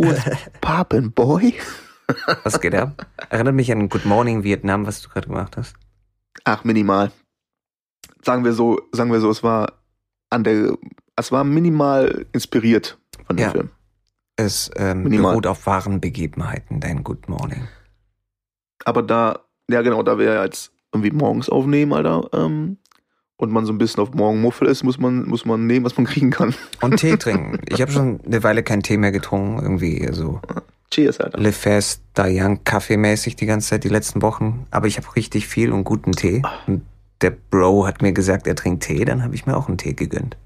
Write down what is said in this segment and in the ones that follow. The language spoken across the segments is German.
What's poppin', boy? Was geht ab? Erinnert mich an Good Morning Vietnam, was du gerade gemacht hast. Ach, minimal. Sagen wir so, sagen wir so, es war an der, es war minimal inspiriert von dem Ja. Film. Es ähm, Minimal. beruht auf wahren Begebenheiten, dein Good Morning. Aber da, ja genau, da wir ja jetzt irgendwie morgens aufnehmen, Alter, ähm, und man so ein bisschen auf Morgenmuffel ist, muss man, muss man nehmen, was man kriegen kann. Und Tee trinken. Ich habe schon eine Weile keinen Tee mehr getrunken, irgendwie so Cheers, Alter. Live Fast, Die Young, kaffeemäßig die ganze Zeit, die letzten Wochen. Aber ich habe richtig viel und guten Tee. Und der Bro hat mir gesagt, er trinkt Tee, dann habe ich mir auch einen Tee gegönnt.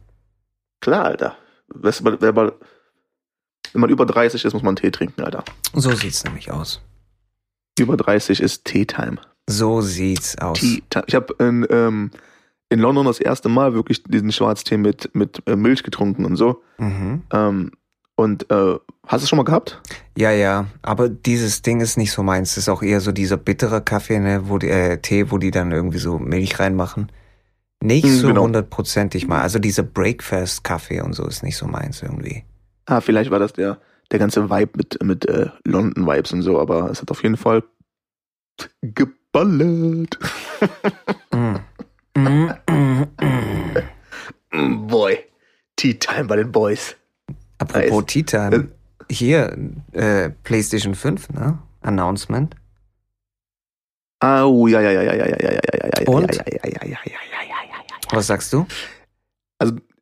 Klar, Alter. Weißt du, wer mal- wenn man über 30 ist, muss man Tee trinken, Alter. So sieht's nämlich aus. Über 30 ist Tea-Time. So sieht's aus. Tea-Time. Ich habe in, ähm, in London das erste Mal wirklich diesen Schwarztee mit, mit äh, Milch getrunken und so. Mhm. Ähm, und äh, hast du es schon mal gehabt? Ja, ja, aber dieses Ding ist nicht so meins. Das ist auch eher so dieser bittere Kaffee, ne, wo die, äh, Tee, wo die dann irgendwie so Milch reinmachen. Nicht Mm, so genau. hundertprozentig mal. Also dieser Breakfast-Kaffee und so ist nicht so meins irgendwie. Ah, vielleicht war das der, der ganze Vibe mit, mit äh, London-Vibes und so, aber es hat auf jeden Fall geballert. Mm, mm. Mm, Boy, Tea-Time bei den Boys. Apropos Nice. Tea Time. Hier, äh, PlayStation 5, ne? Announcement. Ah, oh, ja, ja, ja, ja, ja, ja, ja, ja, ja, ja, Und? ja, ja, ja, ja, ja, ja, ja, ja, ja. Was sagst du?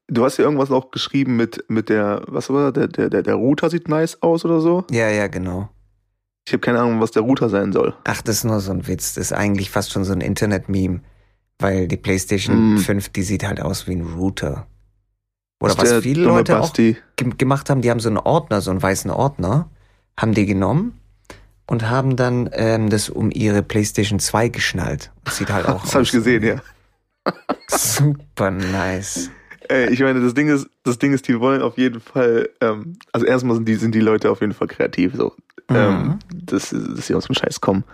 Du hast ja irgendwas noch geschrieben mit, mit der, was war der, der, der, der Router sieht nice aus oder so. Ja, ja, genau. Ich habe keine Ahnung, was der Router sein soll. Ach, das ist nur so ein Witz. Das ist eigentlich fast schon so ein Internet-Meme. Weil die PlayStation Mm. 5, die sieht halt aus wie ein Router. Oder was viele Leute auch Basti. ge gemacht haben, die haben so einen Ordner, so einen weißen Ordner, haben die genommen und haben dann ähm, das um ihre PlayStation 2 geschnallt. Das sieht halt auch Das habe ich gesehen, ja. Super nice. Ey, ich meine, das Ding ist, das Ding ist, die wollen auf jeden Fall, ähm, also erstmal sind die, sind die Leute auf jeden Fall kreativ, so, ähm, Mhm. dass, dass sie aus dem Scheiß kommen.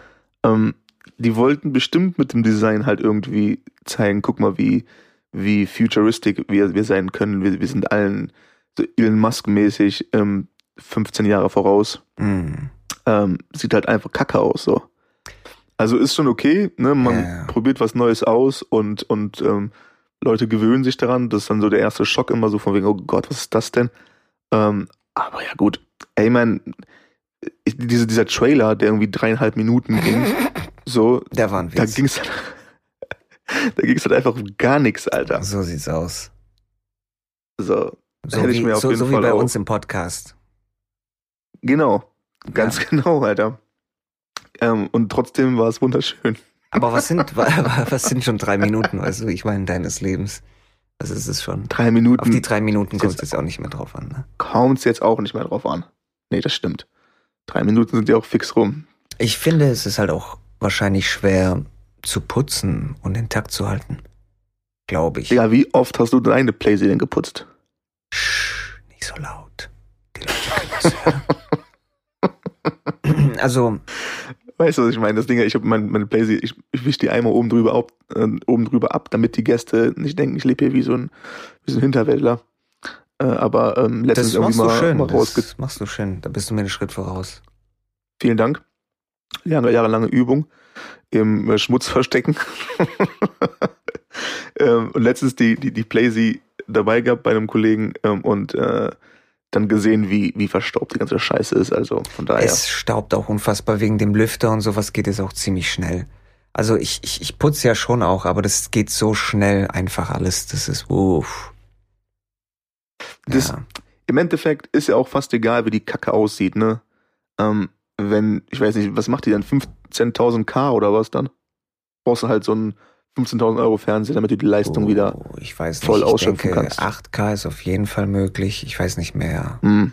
Ähm, die wollten bestimmt mit dem Design halt irgendwie zeigen, guck mal, wie, wie futuristic wir, wir sein können. Wir, wir sind allen so Elon Musk-mäßig ähm, 15 Jahre voraus. Mhm. Ähm, sieht halt einfach kacke aus, so. Also ist schon okay, ne? Man Ja. probiert was Neues aus und, und ähm, Leute gewöhnen sich daran. Das ist dann so der erste Schock immer so von wegen, oh Gott, was ist das denn? Ähm, aber ja, gut. Ey, ich, diese, dieser Trailer, der irgendwie dreieinhalb Minuten ging, so, Der war ein da Witz. ging's halt, da ging's halt einfach um gar nichts, Alter. so sieht's aus. So, So Hätte ich wie, mir auf so, jeden so wie Fall bei auch- uns im Podcast. genau. Ganz genau, Alter. Ähm, und trotzdem war es wunderschön. Aber was sind, wa- was sind schon drei Minuten, weißt du, ich meine, deines Lebens? Was ist es schon? Drei Minuten. Auf die drei Minuten kommt jetzt- es jetzt auch nicht mehr drauf an, ne? kommt es jetzt auch nicht mehr drauf an. Nee, das stimmt. Drei Minuten sind ja auch fix rum. Ich finde, es ist halt auch wahrscheinlich schwer zu putzen und intakt zu halten. Glaube ich. Digga, wie oft hast du deine Playserie geputzt? Sch, nicht so laut. Die Leute können das. Also, Weißt du, was ich meine? Das Ding, ich habe mein, meine Playserie, ich, ich wisch die einmal oben drüber, ab, äh, oben drüber ab, damit die Gäste nicht denken, ich lebe hier wie so ein, wie so ein Hinterwäldler. Äh, aber ähm, letztens das irgendwie machst du mal, schön. mal rausge... Das machst du schön. Da bist du mir einen Schritt voraus. Vielen Dank. Jahre, jahrelange Übung im äh, Schmutz verstecken. ähm, und letztens die, die, die Playsee dabei gehabt bei einem Kollegen ähm, und äh, dann gesehen, wie, wie verstaubt die ganze Scheiße ist. Also von daher. Es staubt auch unfassbar wegen dem Lüfter und sowas geht es auch ziemlich schnell. Also ich, ich, ich putze ja schon auch, aber das geht so schnell einfach alles. Das ist uff. Das- ja. Im Endeffekt ist ja auch fast egal, wie die Kacke aussieht, ne? Ähm, wenn, ich weiß nicht, was macht die dann? 15.000 K oder was dann? Brauchst du halt so einen 15.000 Euro Fernseher, damit du die Leistung wieder. Oh, ich weiß nicht, voll ich ausschöpfen denke, kannst. 8K ist auf jeden Fall möglich. Ich weiß nicht mehr. Hm.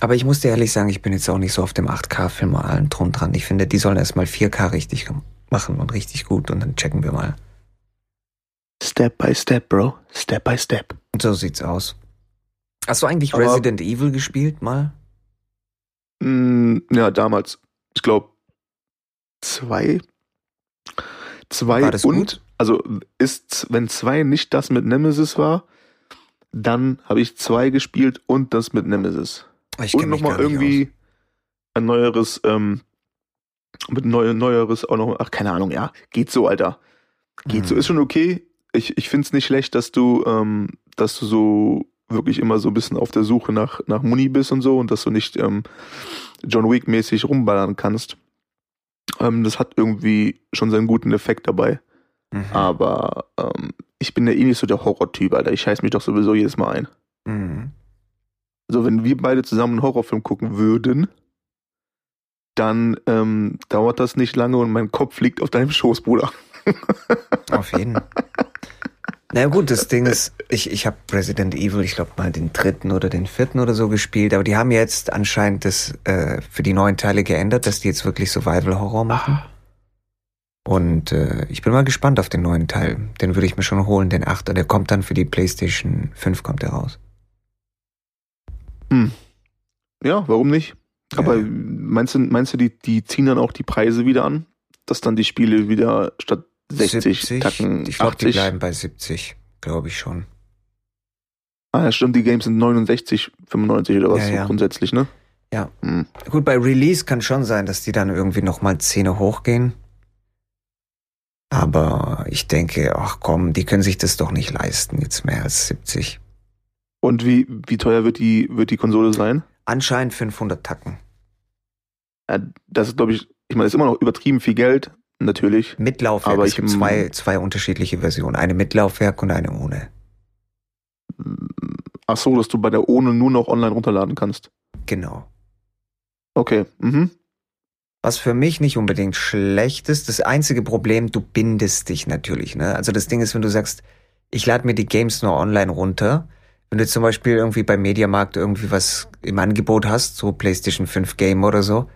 Aber ich muss dir ehrlich sagen, ich bin jetzt auch nicht so auf dem 8K-Film mal allen drum dran. Ich finde, die sollen erstmal 4K richtig machen und richtig gut und dann checken wir mal. Step by step, Bro. Step by step. Und so sieht's aus. Hast du eigentlich Aber- Resident Evil gespielt mal? Hm, ja, damals. Ich glaube, zwei. Zwei War das und. gut? Also ist, wenn zwei nicht das mit Nemesis war, Dann habe ich zwei gespielt und das mit Nemesis. Ich und nochmal irgendwie ein neueres, ähm, mit neu, neueres auch noch, ach, keine Ahnung, ja, geht so, Alter. Geht so, Hm. ist schon okay. Ich, ich finde es nicht schlecht, dass du, ähm, dass du so wirklich immer so ein bisschen auf der Suche nach, nach Muni bist und so und dass du nicht ähm, John Wick-mäßig rumballern kannst. Ähm, das hat irgendwie schon seinen guten Effekt dabei. Mhm. Aber ähm, ich bin ja eh nicht so der Horrortyp, Alter. Ich scheiß mich doch sowieso jedes Mal ein. Mhm. Also wenn wir beide zusammen einen Horrorfilm gucken würden, dann ähm, dauert das nicht lange und mein Kopf liegt auf deinem Schoß, Bruder. Auf jeden. Na ja, gut, das Ding ist, ich, ich habe Resident Evil, ich glaube mal den dritten oder den vierten oder so gespielt, aber die haben jetzt anscheinend das äh, für die neuen Teile geändert, dass die jetzt wirklich Survival Horror machen. Und äh, ich bin mal gespannt auf den neuen Teil. Den würde ich mir schon holen, den Achter. Der kommt dann für die PlayStation 5 kommt der raus. Ja, warum nicht? Ja. Aber meinst du, meinst du, die, die ziehen dann auch die Preise wieder an? Dass dann die Spiele wieder statt 60 Tacken ich glaube, die 80? bleiben bei 70, glaube ich schon. Ah, ja, stimmt, die Games sind 69, 95 oder was Ja, so ja. grundsätzlich, ne? Ja. Hm. Gut, bei Release kann schon sein, dass die dann irgendwie nochmal Zähne hochgehen. Aber ich denke, ach komm, die können sich das doch nicht leisten, jetzt mehr als 70. Und wie, wie teuer wird die, wird die Konsole sein? Anscheinend 500 Tacken. Ja, das ist, glaube ich, ich meine, das ist immer noch übertrieben viel Geld, natürlich. Mit Laufwerk. Aber es ich- gibt zwei, zwei unterschiedliche Versionen. Eine mit Laufwerk und eine ohne. Ach so, dass du bei der ohne nur noch online runterladen kannst. Genau. Okay, mhm. Was für mich nicht unbedingt schlecht ist, das einzige Problem, du bindest dich natürlich. Ne? Also das Ding ist, wenn du sagst, ich lade mir die Games nur online runter, wenn du zum Beispiel irgendwie beim Mediamarkt irgendwie was im Angebot hast, so PlayStation 5 Game oder so,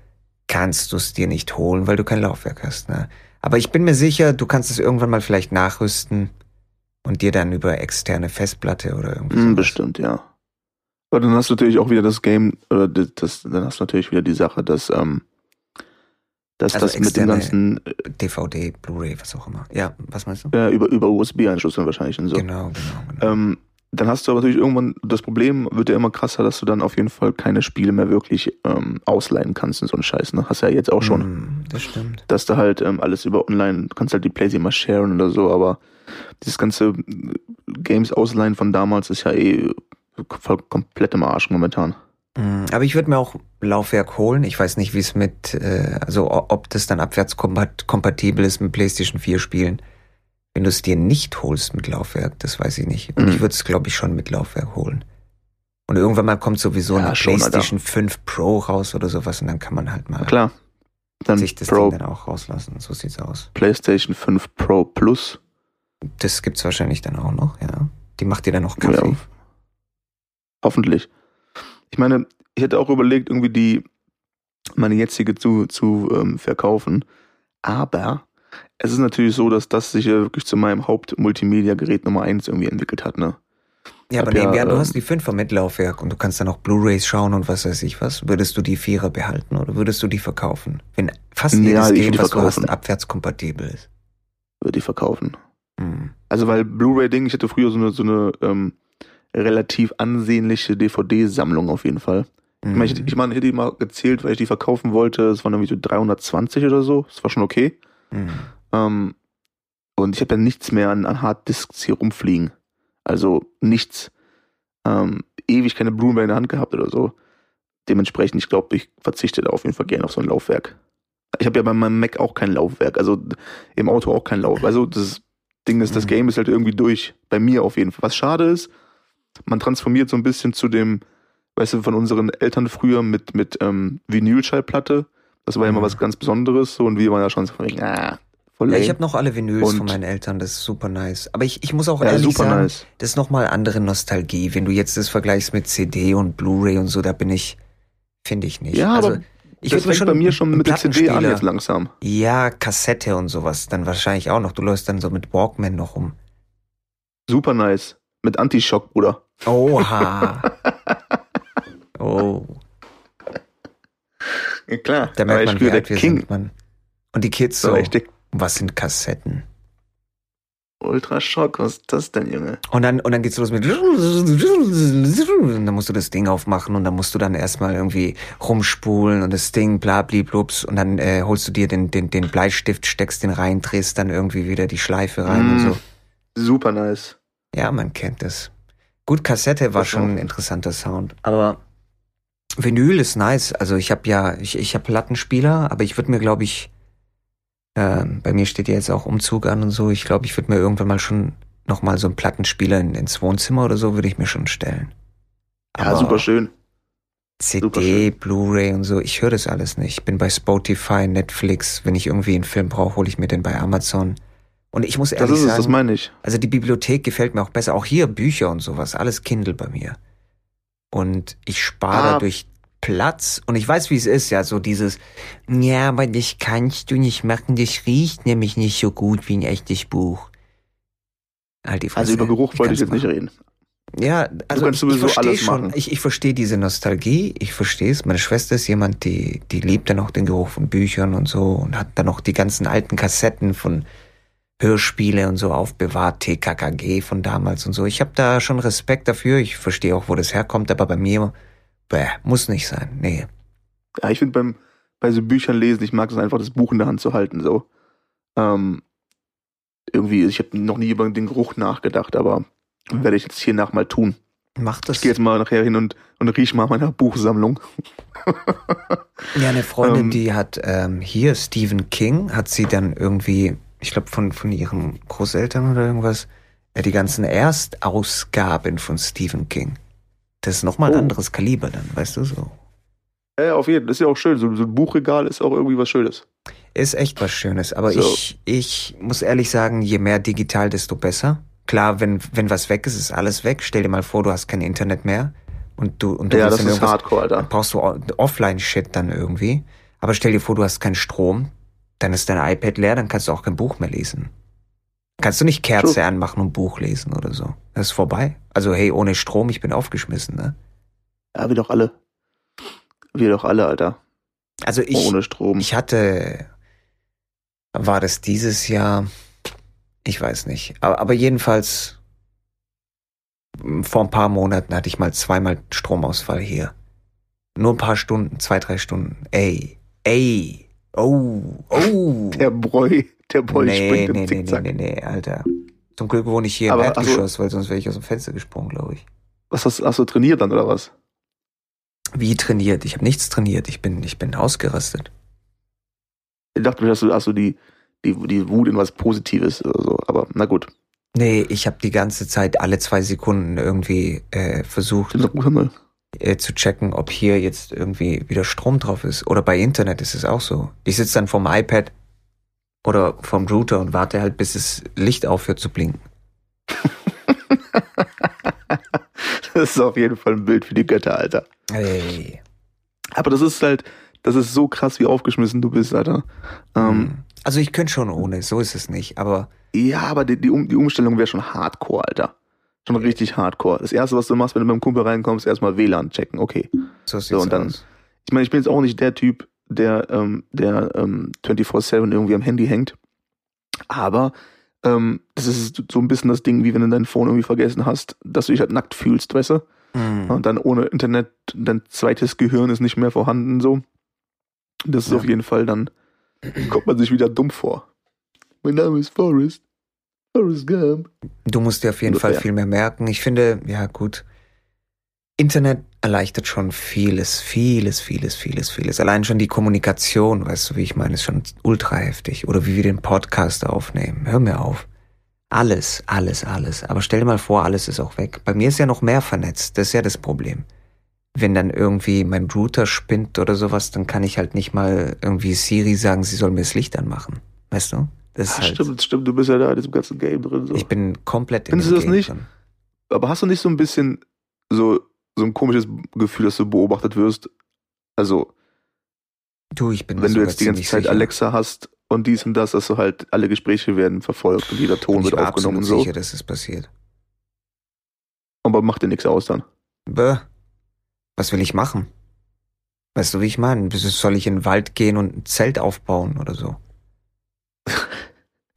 kannst du es dir nicht holen, weil du kein Laufwerk hast. Ne? Aber ich bin mir sicher, du kannst es irgendwann mal vielleicht nachrüsten und dir dann über externe Festplatte oder irgendwie Hm, sowas. bestimmt, ja. Aber dann hast du natürlich auch wieder das Game, oder das, dann hast du natürlich wieder die Sache, dass, ähm, dass Also das mit dem ganzen, DVD, Blu-ray, was auch immer. Ja, was meinst du? äh, über, über USB-Anschluss dann wahrscheinlich und so. Genau, genau, genau. Ähm, dann hast du aber natürlich irgendwann, das Problem wird ja immer krasser, dass du dann auf jeden Fall keine Spiele mehr wirklich ähm, ausleihen kannst und so einen Scheiß. Ne? Hast ja jetzt auch schon. Hm, das stimmt. dass du halt ähm, alles über online, du kannst halt die Playsee mal sharen oder so, aber dieses ganze äh, Games ausleihen von damals ist ja eh voll komplett im Arsch momentan. Mm, Aber ich würde mir auch Laufwerk holen. Ich weiß nicht, wie es mit, äh, also ob das dann abwärtskompatibel ist mit PlayStation 4 Spielen. Wenn du es dir nicht holst mit Laufwerk, das weiß ich nicht. Und Mhm. ich würde es, glaube ich, schon mit Laufwerk holen. Und irgendwann mal kommt sowieso Ja, eine schon, Alter. PlayStation 5 Pro raus oder sowas und dann kann man halt mal klar. Dann sich das Pro, Ding dann auch rauslassen. So sieht's aus. PlayStation 5 Pro Plus. Das gibt's wahrscheinlich dann auch noch, ja. Die macht dir dann noch Ja, Kaffee. hoffentlich. Ich meine, ich hätte auch überlegt, irgendwie die meine jetzige zu, zu ähm, verkaufen. Aber es ist natürlich so, dass das sich ja wirklich zu meinem Haupt-Multimedia-Gerät Nummer eins irgendwie entwickelt hat, ne? Ja, aber ja, an, du ähm, hast die Fünfer mit Laufwerk und du kannst dann auch Blu-Rays schauen und was weiß ich was. Würdest du die Vierer behalten oder würdest du die verkaufen? Wenn fast Ja, jedes ich Game, was du hast, abwärtskompatibel ist. Würde ich verkaufen. Hm. Also weil Blu-ray-Ding, ich hatte früher so eine, so eine ähm, relativ ansehnliche DVD-Sammlung auf jeden Fall. Ich meine, ich, ich, meine, ich hätte die mal gezählt, weil ich die verkaufen wollte. Es waren irgendwie so 320 oder so. Das war schon okay. Hm. Ähm, und ich habe ja nichts mehr an, an Harddisks hier rumfliegen. Also nichts. Ähm, ewig keine Blu-ray in der Hand gehabt oder so. Dementsprechend, ich glaube, ich verzichte da auf jeden Fall gerne auf so ein Laufwerk. Ich habe ja bei meinem Mac auch kein Laufwerk, also im Auto auch kein Laufwerk. Also das Ding ist, das Mhm. Game ist halt irgendwie durch. Bei mir auf jeden Fall. Was schade ist, man transformiert so ein bisschen zu dem, weißt du, von unseren Eltern früher mit, mit ähm, Vinylschallplatte. Das war ja immer Mhm. was ganz Besonderes so und wir waren ja schon so von ah, voll Ja, ich habe noch alle Vinyls Und- von meinen Eltern, das ist super nice. Aber ich, ich muss auch ja, ehrlich sagen, nice. das ist nochmal andere Nostalgie. Wenn du jetzt das vergleichst mit CD und Blu-ray und so, da bin ich, finde ich nicht. Ja, also, aber ich das fängt bei mir schon mit der CD an jetzt langsam. Ja, Kassette und sowas, dann wahrscheinlich auch noch. Du läufst dann so mit Walkman noch rum. Super nice. Mit Anti-Shock, Bruder. Oha. oh, Ja, klar. da merkt man, wie alt wir King. sind, Mann. Und die Kids So, so, richtig. Was sind Kassetten? Ultraschock, was ist das denn, Junge? Und dann, und dann geht's los mit, und dann musst du das Ding aufmachen und dann musst du dann erstmal irgendwie rumspulen und das Ding, bla, bliblups, und dann äh, holst du dir den, den, den Bleistift, steckst den rein, drehst dann irgendwie wieder die Schleife rein mm, und so. Super nice. Ja, man kennt das. Gut, Kassette war schon ein interessanter Sound, aber Vinyl ist nice. Also ich habe ja, ich, ich habe Plattenspieler, aber ich würde mir, glaube ich, äh, bei mir steht ja jetzt auch Umzug an und so. Ich glaube, ich würde mir irgendwann mal schon noch mal so einen Plattenspieler in, ins Wohnzimmer oder so würde ich mir schon stellen. Aber ja, super schön. CD, Blu-ray und so, ich höre das alles nicht. Ich bin bei Spotify, Netflix. Wenn ich irgendwie einen Film brauche, hole ich mir den bei Amazon. Und ich muss ehrlich das ist sagen, es, das meine ich. Also die Bibliothek gefällt mir auch besser. Auch hier Bücher und sowas, alles Kindle bei mir. Und ich spare ah. dadurch Platz. Und ich weiß, wie es ist, ja, so dieses, ja, aber das kannst du nicht machen, das riecht nämlich nicht so gut wie ein echtes Buch. Halt. Also über Geruch wollte ich jetzt nicht reden. Ja, also ich, ich verstehe schon, machen. ich, ich verstehe diese Nostalgie, ich verstehe es. Meine Schwester ist jemand, die, die liebt dann auch den Geruch von Büchern und so und hat dann auch die ganzen alten Kassetten von Hörspiele und so aufbewahrt, TKKG von damals und so. Ich habe da schon Respekt dafür. Ich verstehe auch, wo das herkommt, aber bei mir, bäh, muss nicht sein. Nee. Ja, ich finde beim bei so Büchern lesen, ich mag es einfach, das Buch in der Hand zu halten. So ähm, irgendwie, ich habe noch nie über den Geruch nachgedacht, aber werde ich jetzt hier nach mal tun. Mach das. Ich gehe jetzt mal nachher hin und, und riech mal meiner Buchsammlung. ja, eine Freundin, ähm, die hat ähm, hier Stephen King, hat sie dann irgendwie ich glaube, von, von ihren Großeltern oder irgendwas, ja, die ganzen Erstausgaben von Stephen King. Das ist nochmal ein oh. anderes Kaliber dann, weißt du so. Ja, auf jeden Fall. Ist ja auch schön. So, so, ein Buchregal ist auch irgendwie was Schönes. Ist echt was Schönes. Aber so. ich, ich muss ehrlich sagen, je mehr digital, desto besser. Klar, wenn, wenn was weg ist, ist alles weg. Stell dir mal vor, du hast kein Internet mehr. Und du, und du ja, das ist hardcore, Alter. brauchst du Offline-Shit dann irgendwie. Aber stell dir vor, du hast keinen Strom dann ist dein iPad leer, dann kannst du auch kein Buch mehr lesen. Kannst du nicht Kerze True. anmachen und Buch lesen oder so. Das ist vorbei. Also hey, ohne Strom, ich bin aufgeschmissen, ne? Ja, wir doch alle. Wir doch alle, Alter. Also ich, ohne Strom. Ich hatte, war das dieses Jahr? Ich weiß nicht. Aber, aber jedenfalls vor ein paar Monaten hatte ich mal zweimal Stromausfall hier. Nur ein paar Stunden, zwei, drei Stunden. Ey, ey, Oh, oh. Der Bräu, der Bräu nee, springt nee, im Zickzack. Nee, nee, nee, Alter. Zum Glück wohne ich hier Aber, im Erdgeschoss, also, weil sonst wäre ich aus dem Fenster gesprungen, glaube ich. Was hast, hast du trainiert dann oder was? Wie trainiert? Ich habe nichts trainiert. Ich bin, ich bin ausgerastet. Ich dachte, hast du, hast du die, die, die Wut in was Positives oder so. Aber na gut. Nee, ich habe die ganze Zeit alle zwei Sekunden irgendwie äh, versucht. Äh, zu checken, ob hier jetzt irgendwie wieder Strom drauf ist. Oder bei Internet ist es auch so. Ich sitze dann vorm iPad oder vom Router und warte halt, bis das Licht aufhört zu blinken. das ist auf jeden Fall ein Bild für die Götter, Alter. Hey. Aber das ist halt, das ist so krass, wie aufgeschmissen du bist, Alter. Ähm, hm. also ich könnte schon ohne, so ist es nicht, aber. Ja, aber die, die, um, die Umstellung wäre schon hardcore, Alter. Schon richtig hardcore. Das erste, was du machst, wenn du beim Kumpel reinkommst, erstmal WLAN checken. Okay. So so, und dann, aus. Ich meine, ich bin jetzt auch nicht der Typ, der, ähm, der ähm, 24-7 irgendwie am Handy hängt. Aber ähm, das ist so ein bisschen das Ding, wie wenn du dein Phone irgendwie vergessen hast, dass du dich halt nackt fühlst, weißt du? Mhm. Und dann ohne Internet, dein zweites Gehirn ist nicht mehr vorhanden, so. Das ist ja. auf jeden Fall dann, kommt man sich wieder dumm vor. Mein Name ist Forrest. Forrest Gump. Du musst dir auf jeden Fall viel mehr merken. Ich finde, ja gut, Internet erleichtert schon vieles, vieles, vieles, vieles, vieles. Allein schon die Kommunikation, weißt du, wie ich meine, ist schon ultra heftig. Oder wie wir den Podcast aufnehmen. Hör mir auf. Alles, alles, alles. Aber stell dir mal vor, alles ist auch weg. Bei mir ist ja noch mehr vernetzt. Das ist ja das Problem. Wenn dann irgendwie mein Router spinnt oder sowas, dann kann ich halt nicht mal irgendwie Siri sagen, sie soll mir das Licht anmachen. Weißt du? Das ja, halt stimmt, stimmt, du bist ja da in diesem ganzen Game drin. So. Ich bin komplett in Findest du das Game nicht? Drin. Aber hast du nicht so ein bisschen so, so ein komisches Gefühl, dass du beobachtet wirst? Also, du, ich bin wenn du jetzt die ganze Zeit sicher. Alexa hast und dies und das, dass du halt alle Gespräche werden verfolgt und jeder Ton wird aufgenommen und so. Ich bin sicher, dass es passiert. Aber macht dir nichts aus dann. Bäh. Was will ich machen? Weißt du, wie ich meine? Soll ich in den Wald gehen und ein Zelt aufbauen oder so?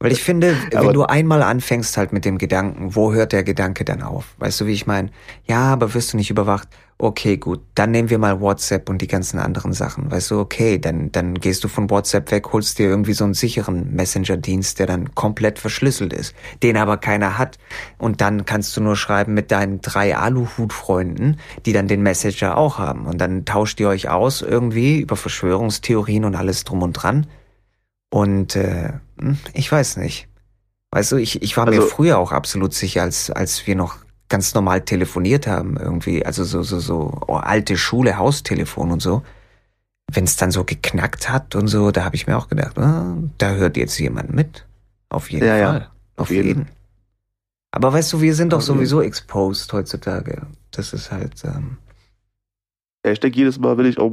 Weil ich finde, Aber- wenn du einmal anfängst halt mit dem Gedanken, wo hört der Gedanke dann auf? Weißt du, wie ich meine? Ja, aber wirst du nicht überwacht? Okay, gut, dann nehmen wir mal WhatsApp und die ganzen anderen Sachen. Weißt du, okay, dann, dann gehst du von WhatsApp weg, holst dir irgendwie so einen sicheren Messenger-Dienst, der dann komplett verschlüsselt ist, den aber keiner hat. Und dann kannst du nur schreiben mit deinen drei Aluhut-Freunden, die dann den Messenger auch haben. Und dann tauscht ihr euch aus irgendwie über Verschwörungstheorien und alles drum und dran. Und äh, hm, ich weiß nicht. Weißt du, ich, ich war mir Also- früher auch absolut sicher, als, als wir noch ganz normal telefoniert haben, irgendwie, also so, so, so oh, alte Schule, Haustelefon und so. Wenn es dann so geknackt hat und so, da habe ich mir auch gedacht, ah, da hört jetzt jemand mit. Auf jeden Ja, ja. Fall. Auf jeden. jeden. Aber weißt du, wir sind doch Auf jeden. sowieso exposed heutzutage. Das ist halt, ähm, Ja, ich denke jedes Mal, wenn ich, auf,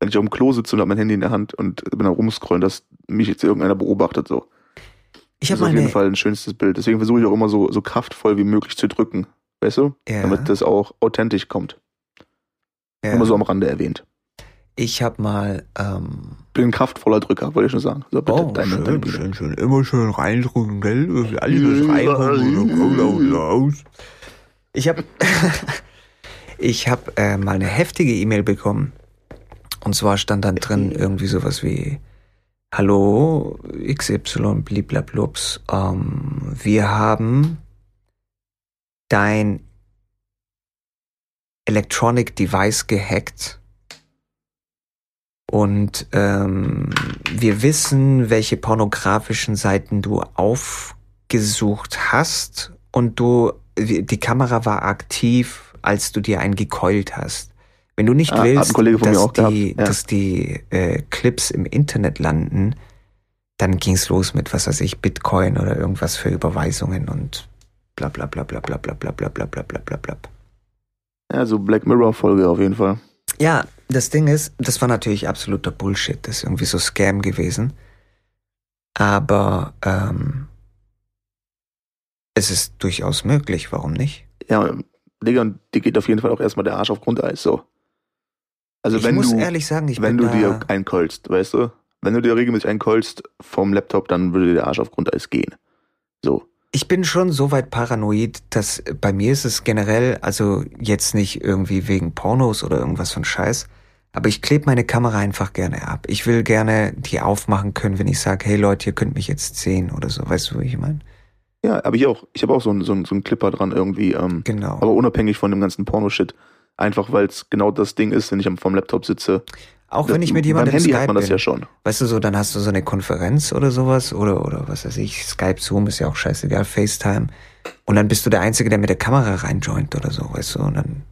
wenn ich auf dem Klo sitze und habe mein Handy in der Hand und bin am rumscrollen, dass mich jetzt irgendeiner beobachtet. So. ich Das habe ist auf jeden Fall ein schönstes Bild. Deswegen versuche ich auch immer so, so kraftvoll wie möglich zu drücken. Weißt du? ja, Damit das auch authentisch kommt. ja, Immer so am Rande erwähnt. ich habe mal, ähm, Bin ein kraftvoller Drücker, wollte ich schon sagen. So, bitte, Oh, deine, schön, deine schön, schön. Immer schön reindrücken, gell? Alles wieder raus. Ich habe ich hab, äh, mal eine heftige E-Mail bekommen. Und zwar stand dann drin irgendwie sowas wie Hallo XY bliblablups. Ähm, wir haben dein Electronic Device gehackt. Und ähm, wir wissen, welche pornografischen Seiten du aufgesucht hast. Und du, die Kamera war aktiv, als du dir einen gekeult hast. Wenn du nicht Ah, willst, dass die, ja. dass die äh, Clips im Internet landen, dann ging's los mit, was weiß ich, Bitcoin oder irgendwas für Überweisungen und bla bla bla bla bla bla bla bla bla bla bla bla bla. Ja, so Black Mirror-Folge auf jeden Fall. Ja, das Ding ist, das war natürlich absoluter Bullshit. Das ist irgendwie so Scam gewesen. Aber ähm, es ist durchaus möglich, warum nicht? Ja, Digga, und dir geht auf jeden Fall auch erstmal der Arsch auf Grundeis, so. Also ich wenn muss du, ehrlich sagen, ich wenn bin du dir einkeulst, weißt du? Wenn du dir regelmäßig einkeulst vom Laptop, dann würde dir der Arsch auf Grundeis gehen. So. ich bin schon so weit paranoid, dass bei mir ist es generell, also jetzt nicht irgendwie wegen Pornos oder irgendwas von Scheiß, aber ich klebe meine Kamera einfach gerne ab. Ich will gerne die aufmachen können, wenn ich sage, hey Leute, ihr könnt mich jetzt sehen oder so. Weißt du, wie ich meine? Ja, aber ich auch. Ich habe auch so einen so einen- so einen Clipper dran irgendwie, ähm, Genau. aber unabhängig von dem ganzen Porno-Shit. Einfach weil es genau das Ding ist, wenn ich am vom Laptop sitze. Auch wenn ich mit jemandem Handy Skype hat man das bin. ja schon. Weißt du so, dann hast du so eine Konferenz oder sowas oder oder was weiß ich, Skype, Zoom ist ja auch scheißegal, FaceTime und dann bist du der einzige, der mit der Kamera reinjoint oder so, weißt du, und dann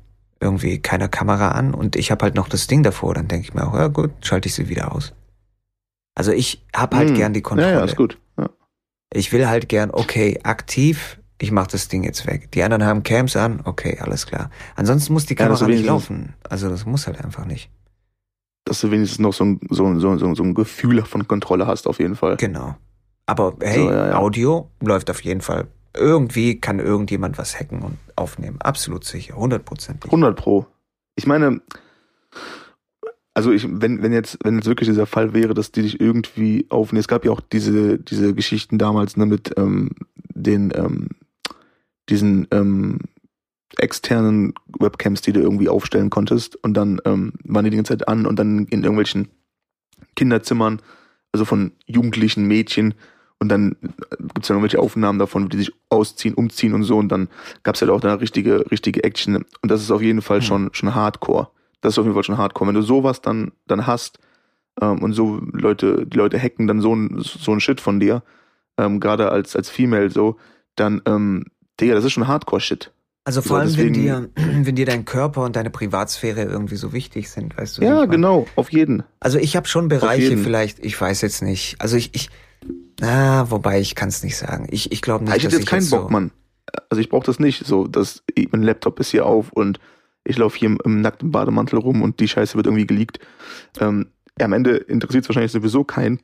irgendwie keiner Kamera an und ich habe halt noch das Ding davor, dann denke ich mir auch, ja gut, schalte ich sie wieder aus. Also ich hab halt Hm. gern die Kontrolle. Ja, ja, ist gut. Ja. Ich will halt gern, okay, aktiv, ich mach das Ding jetzt weg. Die anderen haben Cams an, okay, alles klar. Ansonsten muss die Ja, Kamera ist nicht laufen. Also das muss halt einfach nicht. Dass du wenigstens noch so ein, so, so, so, so ein Gefühl von Kontrolle hast, auf jeden Fall. Genau. Aber hey, So, ja, ja. Audio läuft auf jeden Fall. Irgendwie kann irgendjemand was hacken und aufnehmen. Absolut sicher, hundertprozentig. 100 Pro. Ich meine, also ich, wenn, wenn jetzt, wenn jetzt wirklich dieser Fall wäre, dass die dich irgendwie aufnehmen, es gab ja auch diese, diese Geschichten damals, ne, mit ähm, den, ähm, diesen ähm, externen Webcams, die du irgendwie aufstellen konntest und dann ähm, waren die die ganze Zeit an und dann in irgendwelchen Kinderzimmern, also von jugendlichen Mädchen und dann gibt es dann irgendwelche Aufnahmen davon, wie die sich ausziehen, umziehen und so und dann gab es halt auch da richtige, richtige Action und das ist auf jeden Fall Hm. schon, schon Hardcore. Das ist auf jeden Fall schon Hardcore. Wenn du sowas dann, dann hast ähm, und so Leute, die Leute hacken dann so ein, so ein Shit von dir, ähm, gerade als, als Female so, dann, ähm, Digga, das ist schon Hardcore-Shit. Also So, vor allem, wenn deswegen- dir, wenn dir dein Körper und deine Privatsphäre irgendwie so wichtig sind, weißt du? Ja, mein? genau, auf jeden. Also ich habe schon Bereiche vielleicht, ich weiß jetzt nicht. Also ich, ich, ah, wobei ich kann es nicht sagen. Ich, ich glaube nicht, ich dass jetzt ich keinen jetzt Bock, so, Mann. Also ich brauche das nicht, so, dass mein Laptop ist hier auf und ich laufe hier im, im nackten Bademantel rum und die Scheiße wird irgendwie geleakt. Ähm, am Ende interessiert es wahrscheinlich sowieso keinen.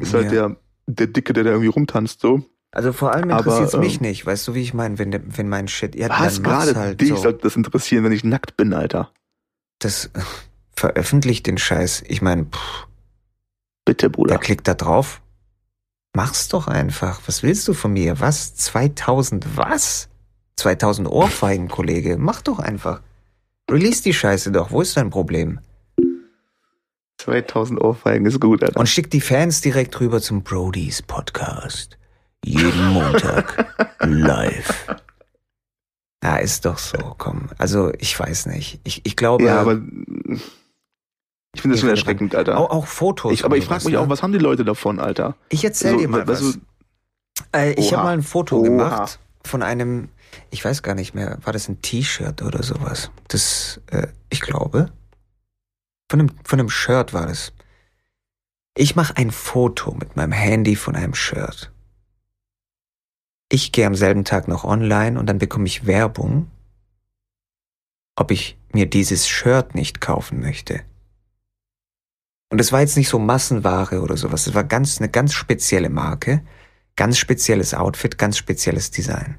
Ist halt Ja. der, der Dicke, der da irgendwie rumtanzt, so. Also vor allem interessiert es mich ähm, nicht, weißt du, wie ich meine, wenn, wenn mein Shit, ja, Was gerade halt dich so. sollte das interessieren, wenn ich nackt bin, Alter. Das veröffentlicht den Scheiß. Ich meine, Bitte, der Bruder. klickt da drauf. Mach's doch einfach. Was willst du von mir? Was? 2000 was? 2000 Ohrfeigen, Kollege. Mach doch einfach. Release die Scheiße doch. Wo ist dein Problem? 2000 Ohrfeigen ist gut, Alter. Und schick die Fans direkt rüber zum Brodys Podcast. Jeden Montag. live. Ja, ist doch so, komm. Also, ich weiß nicht. Ich, ich glaube. Ja, aber ich finde das schon erschreckend, Alter. Auch, auch Fotos. Ich, aber ich frage mich ne? auch, was haben die Leute davon, Alter? Ich erzähl so, dir mal was. Du, äh, ich habe mal ein Foto Oha. gemacht von einem, ich weiß gar nicht mehr, war das ein T-Shirt oder sowas? Das, äh, ich glaube, von einem, von einem Shirt war das. Ich mache ein Foto mit meinem Handy von einem Shirt. Ich gehe am selben Tag noch online und dann bekomme ich Werbung, ob ich mir dieses Shirt nicht kaufen möchte. Und es war jetzt nicht so Massenware oder sowas. Es war ganz, eine ganz spezielle Marke, ganz spezielles Outfit, ganz spezielles Design.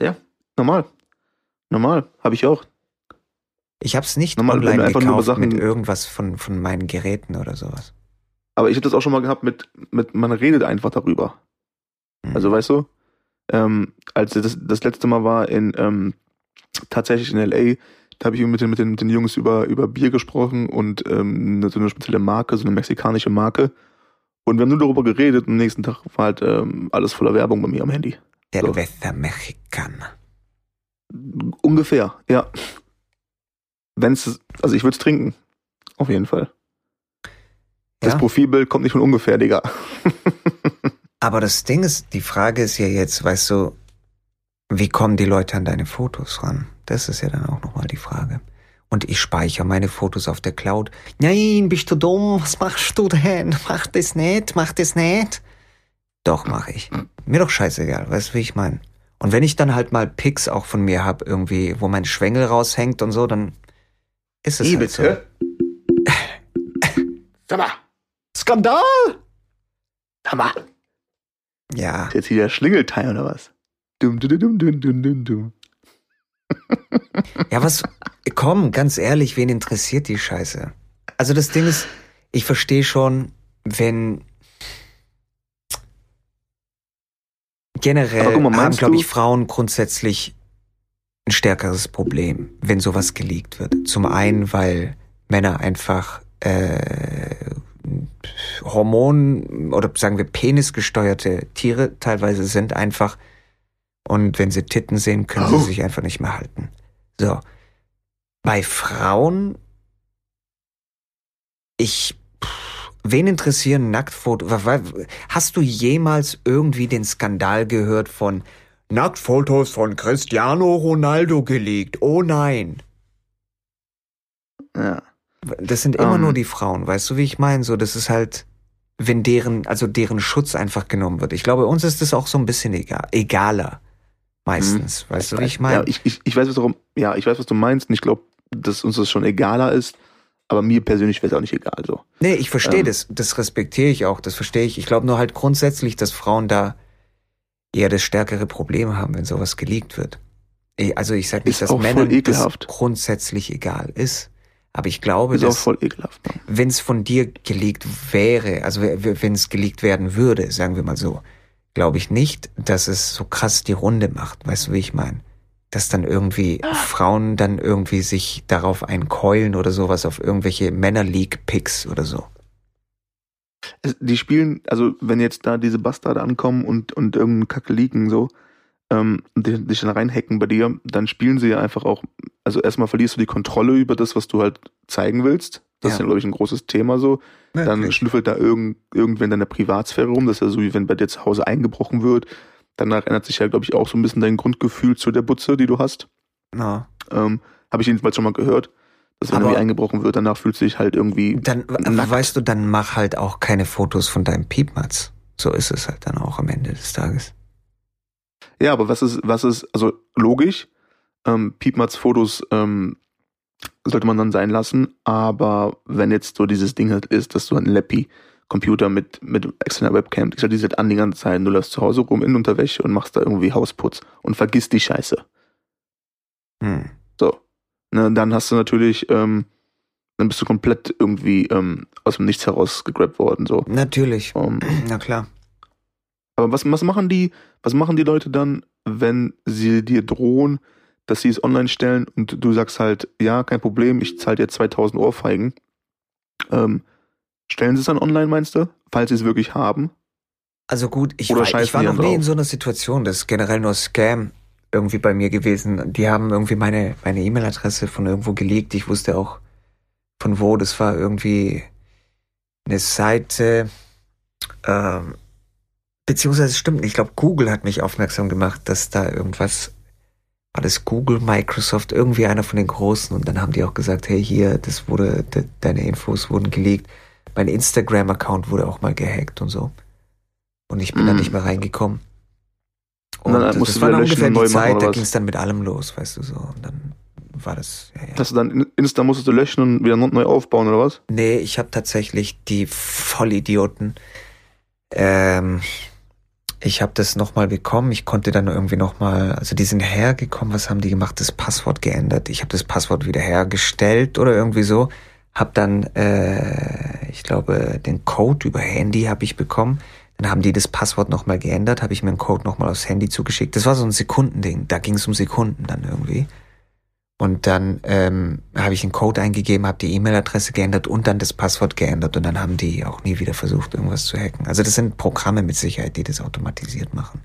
Ja, normal. Normal, habe ich auch. Ich habe es nicht normal, online gekauft mit irgendwas von, von meinen Geräten oder sowas. Aber ich habe das auch schon mal gehabt mit, mit man redet einfach darüber. Mhm. Also weißt du, ähm, als das, das letzte Mal war in ähm, tatsächlich in LA, da habe ich mit den, mit, den, mit den Jungs über, über Bier gesprochen und ähm, so eine spezielle Marke, so eine mexikanische Marke. Und wir haben nur darüber geredet und am nächsten Tag war halt ähm, alles voller Werbung bei mir am Handy. Cerveza so. Mexicana. Ungefähr, ja. Wenn's, also ich würde es trinken. Auf jeden Fall. Das ja. Profilbild kommt nicht von ungefähr, Digga. Aber das Ding ist, die Frage ist ja jetzt, weißt du, wie kommen die Leute an deine Fotos ran? Das ist ja dann auch nochmal die Frage. Und ich speichere meine Fotos auf der Cloud. Nein, bist du dumm? Was machst du denn? Mach das nicht, mach das nicht. Doch, mache ich. Mir doch scheißegal, weißt du, wie ich meine? Und wenn ich dann halt mal Pics auch von mir hab, irgendwie, wo mein Schwengel raushängt und so, dann ist es Wie, halt bitte? so. Sag mal. Skandal! Mal. Ja. Ist jetzt hier der Schlingelteil oder was? Dum, dum, dum, dum, dum, dum, dum. Ja, was, komm, ganz ehrlich, wen interessiert die Scheiße? Also das Ding ist, ich verstehe schon, wenn generell mal, haben, glaube ich, Frauen grundsätzlich ein stärkeres Problem, wenn sowas geleakt wird. Zum einen, weil Männer einfach äh, Hormon oder sagen wir penisgesteuerte Tiere teilweise sind einfach und wenn sie Titten sehen, können oh. sie sich einfach nicht mehr halten. So. Bei Frauen, ich, wen interessieren Nacktfotos? Hast du jemals irgendwie den Skandal gehört von Nacktfotos von Cristiano Ronaldo gelegt? Oh nein. Ja. Das sind immer um. nur ähm. die Frauen, weißt du, wie ich meine? So, das ist halt, wenn deren, also deren Schutz einfach genommen wird. Ich glaube, uns ist das auch so ein bisschen egal, egaler. Meistens, mhm. weißt du, wie ich meine? Ja, ich, ich, ich weiß, was darum, ja, ich weiß, was du meinst und ich glaube, dass uns das schon egaler ist, aber mir persönlich wäre es auch nicht egal, so. Nee, ich verstehe ähm. das, das respektiere ich auch, das verstehe ich. Ich glaube nur halt grundsätzlich, dass Frauen da eher das stärkere Problem haben, wenn sowas geleakt wird. Also ich sage nicht, dass Männern das grundsätzlich egal ist. Aber ich glaube, ist dass, ne? wenn es von dir geleakt wäre, also wenn es geleakt werden würde, sagen wir mal so, glaube ich nicht, dass es so krass die Runde macht. Weißt du, wie ich meine? Dass dann irgendwie ah. Frauen dann irgendwie sich darauf einkeulen oder sowas auf irgendwelche Männer-League-Picks oder so. Die spielen, also wenn jetzt da diese Bastarde ankommen und, und irgendeinen Kacke leaken so, ähm, dich dann reinhacken bei dir, dann spielen sie ja einfach auch, also erstmal verlierst du die Kontrolle über das, was du halt zeigen willst. Das ja. ist ja, glaube ich, ein großes Thema so. Ja, dann okay. schnüffelt da irgend, irgendwer in deiner Privatsphäre rum. Das ist ja so, wie wenn bei dir zu Hause eingebrochen wird. Danach ändert sich ja, glaube ich, auch so ein bisschen dein Grundgefühl zu der Butze, die du hast. Ja. Ähm, Habe ich jedenfalls schon mal gehört. Dass wenn irgendwie eingebrochen wird, danach fühlst du dich halt irgendwie. Dann, nackt. weißt du, dann mach halt auch keine Fotos von deinem Piepmatz. So ist es halt dann auch am Ende des Tages. Ja, aber was ist, was ist, also logisch, ähm, Piepmatz Fotos ähm, sollte man dann sein lassen. Aber wenn jetzt so dieses Ding halt ist, dass du ein Leppi Computer mit, mit externer Webcam, ich sag, die halt an die ganze Zeit, du läufst zu Hause rum in Unterwäsche und machst da irgendwie Hausputz und vergisst die Scheiße. Hm. So. Ne, dann hast du natürlich, ähm, dann bist du komplett irgendwie ähm, aus dem Nichts heraus gegrabt worden. So. Natürlich. Ähm, Na klar. Aber was, was machen die, was machen die Leute dann, wenn sie dir drohen, dass sie es online stellen und du sagst halt, ja, kein Problem, ich zahle dir 2000 Ohrfeigen. Ähm, stellen sie es dann online, meinst du? Falls sie es wirklich haben? Also gut, ich Oder war, ich war noch nie in so einer Situation. Das ist generell nur Scam irgendwie bei mir gewesen. Die haben irgendwie meine meine E-Mail-Adresse von irgendwo geleakt. Ich wusste auch von wo. Das war irgendwie eine Seite. Ähm, beziehungsweise es stimmt nicht. Ich glaube, Google hat mich aufmerksam gemacht, dass da irgendwas war das Google, Microsoft, irgendwie einer von den Großen. Und dann haben die auch gesagt, hey, hier, das wurde, de, deine Infos wurden geleakt. Mein Instagram-Account wurde auch mal gehackt und so. Und ich bin da Mm. nicht mehr reingekommen. Und Und, dann das war dann ungefähr die machen, Zeit, oder da ging es dann mit allem los, weißt du so. Und dann war das, ja, ja. Dass du dann in- Insta musstest du löschen und wieder neu aufbauen, oder was? Nee, ich habe tatsächlich die Vollidioten. Ähm, ich habe das nochmal bekommen. Ich konnte dann irgendwie nochmal, also die sind hergekommen. Was haben die gemacht? Das Passwort geändert. Ich habe das Passwort wieder hergestellt oder irgendwie so. Hab dann, äh, ich glaube, den Code über Handy habe ich bekommen. Dann haben die das Passwort nochmal geändert, habe ich mir den Code nochmal aufs Handy zugeschickt. Das war so ein Sekundending. Da ging es um Sekunden dann irgendwie. Und dann ähm, habe ich einen Code eingegeben, habe die E-Mail-Adresse geändert und dann das Passwort geändert und dann haben die auch nie wieder versucht, irgendwas zu hacken. Also das sind Programme mit Sicherheit, die das automatisiert machen.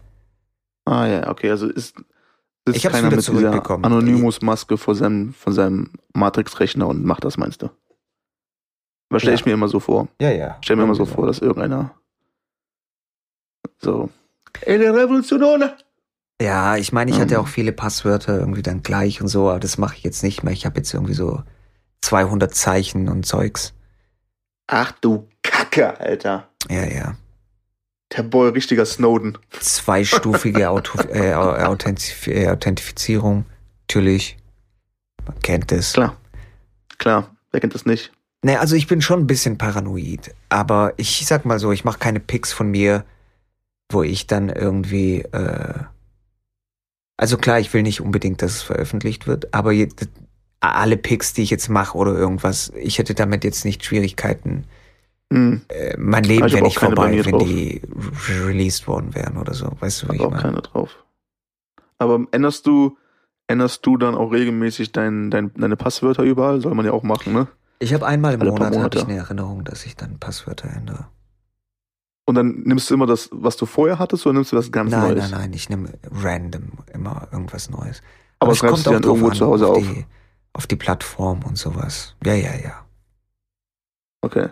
Ah ja, okay, also ist, ist Ich keiner wieder mit dieser zurückbekommen. Anonymous-Maske vor seinem, von seinem Matrix-Rechner und macht das, meinst du? Was stelle Ja. ich mir immer so vor? Ja, ja. Ich stelle mir immer so vor, dass irgendeiner so eine Revolution. Ja, ich meine, ich hatte Ähm. auch viele Passwörter irgendwie dann gleich und so, aber das mache ich jetzt nicht mehr. Ich habe jetzt irgendwie so 200 Zeichen und Zeugs. Ach du Kacke, Alter. Ja, ja. Der Boy, richtiger Snowden. Zweistufige Auto, äh, Authentif äh, Authentifizierung. Natürlich. Man kennt es. Klar. Klar, wer kennt das nicht? Ne, also ich bin schon ein bisschen paranoid, aber ich sag mal so, ich mache keine Pics von mir, wo ich dann irgendwie, äh, also klar, ich will nicht unbedingt, dass es veröffentlicht wird, aber alle Pics, die ich jetzt mache oder irgendwas, ich hätte damit jetzt nicht Schwierigkeiten. Hm, Äh, mein Leben ich hab wäre nicht vorbei, wenn die re- released worden wären oder so. Weißt du, wie ich auch meine? keine drauf. Aber änderst du, änderst du dann auch regelmäßig dein, dein, deine Passwörter überall? Soll man ja auch machen, ne? Ich habe einmal im Alle paar Monat habe ich eine Erinnerung, dass ich dann Passwörter ändere. Und dann nimmst du immer das, was du vorher hattest, oder nimmst du was ganz nein, Neues? nein, nein, ich nehme random immer irgendwas Neues. Aber es schreibst du kommt dann irgendwo an, zu Hause auf auf? Die, auf die Plattform und sowas. Ja, ja, ja. Okay.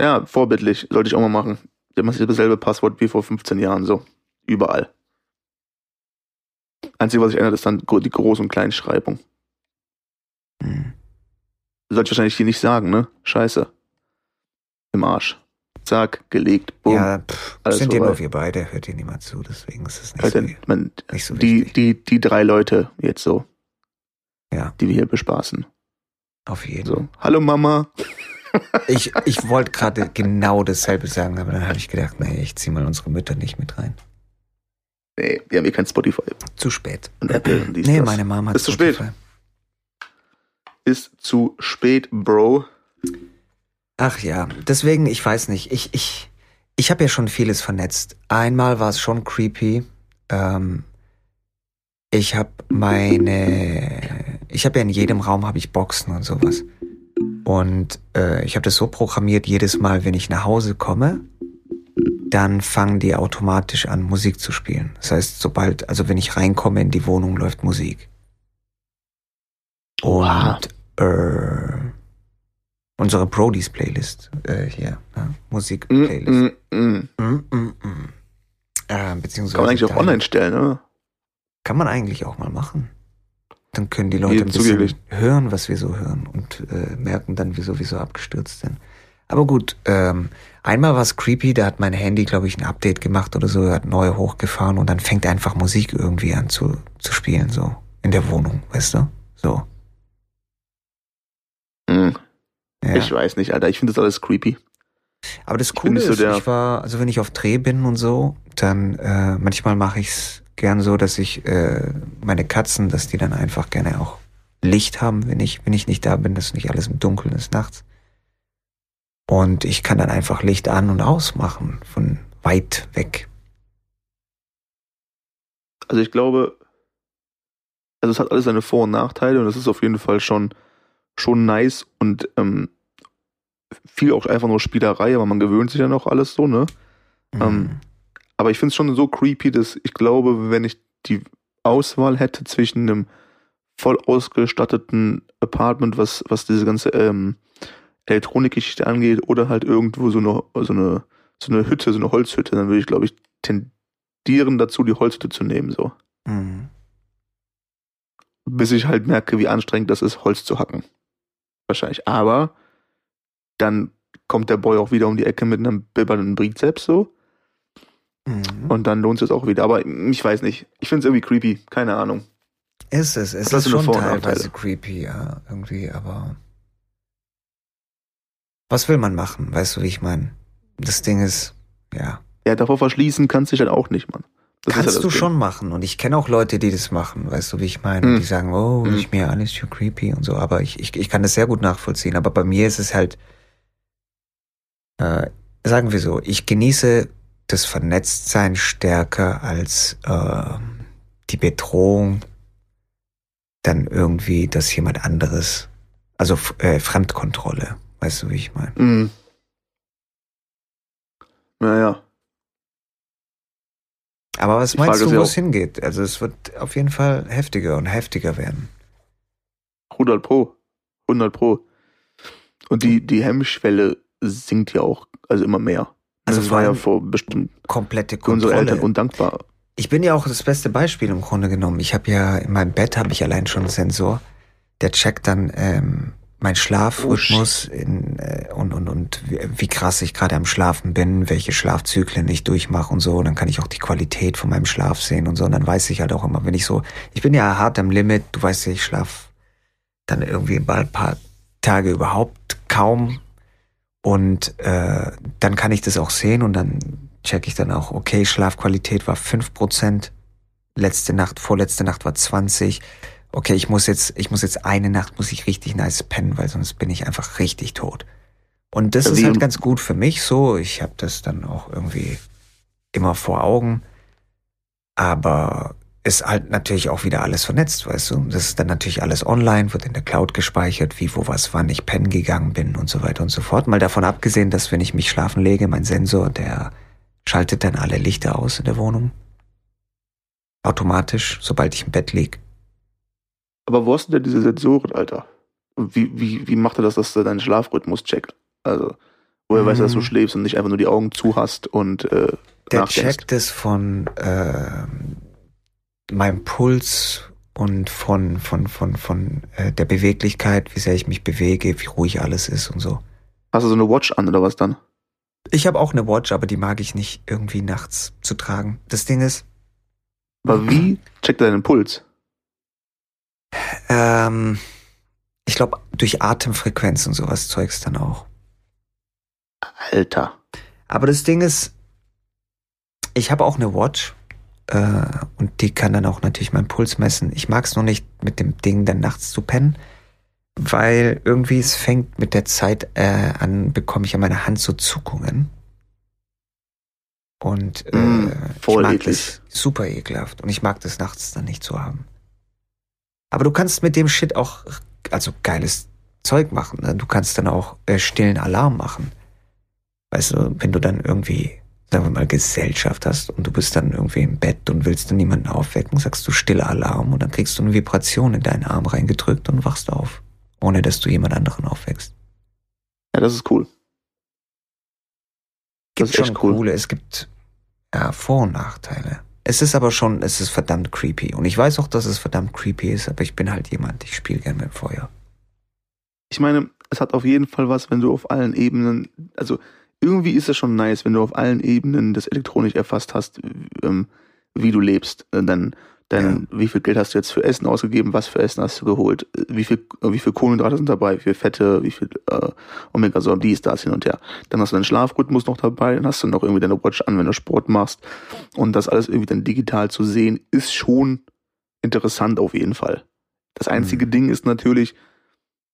Ja, vorbildlich. Sollte ich auch mal machen. Ich habe immer dasselbe Passwort wie vor 15 Jahren, so. Überall. Einzige, was sich ändert, ist dann die Groß- und Kleinschreibung. Hm. Sollte ich wahrscheinlich hier nicht sagen, ne? Scheiße. Im Arsch. Zack, gelegt, bumm. Ja, pff, alles sind ja nur wir beide, hört hier niemand zu, deswegen ist es nicht, Alter, so, man, nicht so die, wichtig. die, die drei Leute jetzt so. Ja. Die wir hier bespaßen. Auf jeden So. Hallo Mama. Ich, ich wollte gerade genau dasselbe sagen, aber dann habe ich gedacht, nee, ich zieh mal unsere Mütter nicht mit rein. Nee, wir haben hier kein Spotify Zu spät. und Apple und dies, Nee, das. meine Mama hat Ist zu spät. Spotify. Ist zu spät, Bro. Ach ja, deswegen, ich weiß nicht. Ich, ich, ich habe ja schon vieles vernetzt. Einmal war es schon creepy. Ähm, ich habe meine, ich habe ja in jedem Raum habe ich Boxen und sowas. Und äh, ich habe das so programmiert, jedes Mal, wenn ich nach Hause komme, dann fangen die automatisch an, Musik zu spielen. Das heißt, sobald, also wenn ich reinkomme in die Wohnung, läuft Musik. Und äh, unsere Brodies Playlist äh, hier, ne? Musik Mm, Playlist. mm, mm. Mm, mm, mm. Äh, beziehungsweise Kann man eigentlich auch online stellen, ne? Kann man eigentlich auch mal machen. Dann können die Leute ein bisschen zugänglich. hören, was wir so hören und äh, merken dann, wieso wir so abgestürzt sind. Aber gut, ähm, einmal war es creepy, da hat mein Handy, glaube ich, ein Update gemacht oder so, hat neu hochgefahren und dann fängt einfach Musik irgendwie an zu, zu spielen, so in der Wohnung, weißt du? So. Mm. Ja. Ich weiß nicht, Alter. Ich finde das alles creepy. Aber das Coole so ist, der- ich war, also wenn ich auf Dreh bin und so, dann äh, manchmal mache ich's gern so, dass ich äh, meine Katzen, dass die dann einfach gerne auch Licht haben, wenn ich, wenn ich nicht da bin, dass nicht alles im Dunkeln ist nachts. Und ich kann dann einfach Licht an und ausmachen von weit weg. Also ich glaube, also es hat alles seine Vor- und Nachteile und es ist auf jeden Fall schon, schon nice und ähm, viel auch einfach nur Spielerei, aber man gewöhnt sich ja noch alles so, ne? Mhm. Ähm, aber ich finde es schon so creepy, dass ich glaube, wenn ich die Auswahl hätte zwischen einem voll ausgestatteten Apartment, was, was diese ganze ähm, Elektronikgeschichte angeht, oder halt irgendwo so eine, so eine, so eine Hütte, so eine Holzhütte, dann würde ich, glaube ich, tendieren dazu, die Holzhütte zu nehmen, so. Mhm. Bis ich halt merke, wie anstrengend das ist, Holz zu hacken. Wahrscheinlich. Aber dann kommt der Boy auch wieder um die Ecke mit einem bibbernden Bizeps so. Mhm. Und dann lohnt es auch wieder. Aber ich weiß nicht. Ich finde es irgendwie creepy. Keine Ahnung. Ist es, es Das ist schon teilweise creepy, ja, irgendwie, aber was will man machen, weißt du, wie ich meine? Das Ding ist, ja, Ja, davor verschließen kannst du dich halt auch nicht, Mann. Das kannst das du Ding. schon machen und ich kenne auch Leute, die das machen, weißt du, wie ich meine? Hm. Die sagen, oh, Hm. ist mir alles zu creepy und so, aber ich, ich, ich kann das sehr gut nachvollziehen, aber bei mir ist es halt, äh, sagen wir so, ich genieße das Vernetztsein stärker als äh, die Bedrohung, dann irgendwie, dass jemand anderes, also äh, Fremdkontrolle, weißt du, wie ich meine? Mhm. Naja. Aber was Die meinst du, wo es hingeht? Also es wird auf jeden Fall heftiger und heftiger werden. 100 Pro. 100 Pro. Und die, die Hemmschwelle sinkt ja auch, also immer mehr. Also das vor war ja vor bestimmt Komplette für unsere Eltern Kontrolle. undankbar. Ich bin ja auch das beste Beispiel im Grunde genommen. Ich habe ja in meinem Bett habe ich allein schon einen Sensor, der checkt dann ähm, mein Schlafrhythmus in, äh, und und und wie, wie krass ich gerade am Schlafen bin, welche Schlafzyklen ich durchmache und so. Und dann kann ich auch die Qualität von meinem Schlaf sehen und so. Und dann weiß ich halt auch immer, wenn ich so, ich bin ja hart am Limit. Du weißt ja, ich schlaf dann irgendwie ein paar Tage überhaupt kaum. Und äh, dann kann ich das auch sehen und dann check ich dann auch, okay, Schlafqualität war 5%, letzte Nacht, vorletzte Nacht war 20. Okay, ich muss jetzt, ich muss jetzt eine Nacht muss ich richtig nice pennen, weil sonst bin ich einfach richtig tot. Und das Ja, ist wie- halt ganz gut für mich so. Ich habe das dann auch irgendwie immer vor Augen. Aber ist halt natürlich auch wieder alles vernetzt, weißt du? Das ist dann natürlich alles online, wird in der Cloud gespeichert, wie, wo, was, wann ich pennen gegangen bin und so weiter und so fort. Mal davon abgesehen, dass wenn ich mich schlafen lege, mein Sensor, der schaltet dann alle Lichter aus in der Wohnung. Automatisch, sobald ich im Bett lieg. Aber wo hast du denn diese Sensoren, Alter? Wie, wie, wie macht er das, dass er deinen Schlafrhythmus checkt? Also, woher weiß er, dass du Mhm. schläfst und nicht einfach nur die Augen zu hast und äh, Der nachdenkst? checkt es von ähm, meinem Puls und von, von, von, von äh, der Beweglichkeit, wie sehr ich mich bewege, wie ruhig alles ist und so. Hast du so eine Watch an oder was dann? Ich habe auch eine Watch, aber die mag ich nicht irgendwie nachts zu tragen. Das Ding ist, Aber wie checkt er deinen Puls? Ähm, ich glaube, durch Atemfrequenz und sowas Zeugs dann auch. Alter. Aber das Ding ist, ich habe auch eine Watch äh, und die kann dann auch natürlich meinen Puls messen. Ich mag es nur nicht mit dem Ding dann nachts zu pennen, weil irgendwie es fängt mit der Zeit äh, an, bekomme ich an meiner Hand so Zuckungen. Und äh, Mm, voll ich mag eklig. das super ekelhaft und ich mag das nachts dann nicht zu haben. Aber du kannst mit dem Shit auch also geiles Zeug machen. Ne? Du kannst dann auch äh, stillen Alarm machen. Weißt du, wenn du dann irgendwie, sagen wir mal, Gesellschaft hast und du bist dann irgendwie im Bett und willst dann niemanden aufwecken, sagst du stille Alarm und dann kriegst du eine Vibration in deinen Arm reingedrückt und wachst auf, ohne dass du jemand anderen aufweckst. Ja, das ist cool. Das Gibt ist echt schon cool. coole, es gibt ja Vor- und Nachteile. Es ist aber schon, es ist verdammt creepy. Und ich weiß auch, dass es verdammt creepy ist, aber ich bin halt jemand, ich spiele gern mit Feuer. Ich meine, es hat auf jeden Fall was, wenn du auf allen Ebenen, also irgendwie ist es schon nice, wenn du auf allen Ebenen das elektronisch erfasst hast, ähm, wie du lebst. Äh, Dann, dann wie viel Geld hast du jetzt für Essen ausgegeben, was für Essen hast du geholt, wie viel, wie viel Kohlenhydrate sind dabei, wie viel Fette, wie viel äh, Omega-Säuren, dies, das, hin und her. Dann hast du deinen Schlafrhythmus noch dabei, dann hast du noch irgendwie deine Watch an, wenn du Sport machst. Und das alles irgendwie dann digital zu sehen, ist schon interessant auf jeden Fall. Das einzige mhm. Ding ist natürlich,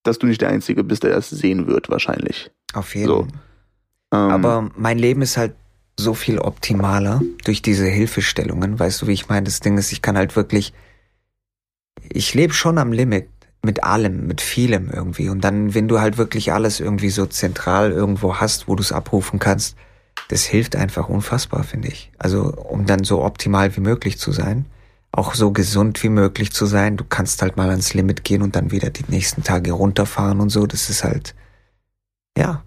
dass du nicht der Einzige bist, der das sehen wird, wahrscheinlich. Auf jeden Fall. So. Ähm, Aber mein Leben ist halt so viel optimaler durch diese Hilfestellungen. Weißt du, wie ich meine? Das Ding ist, ich kann halt wirklich, ich lebe schon am Limit mit allem, mit vielem irgendwie. Und dann, wenn du halt wirklich alles irgendwie so zentral irgendwo hast, wo du es abrufen kannst, das hilft einfach unfassbar, finde ich. Also, um dann so optimal wie möglich zu sein, auch so gesund wie möglich zu sein. Du kannst halt mal ans Limit gehen und dann wieder die nächsten Tage runterfahren und so. Das ist halt, ja,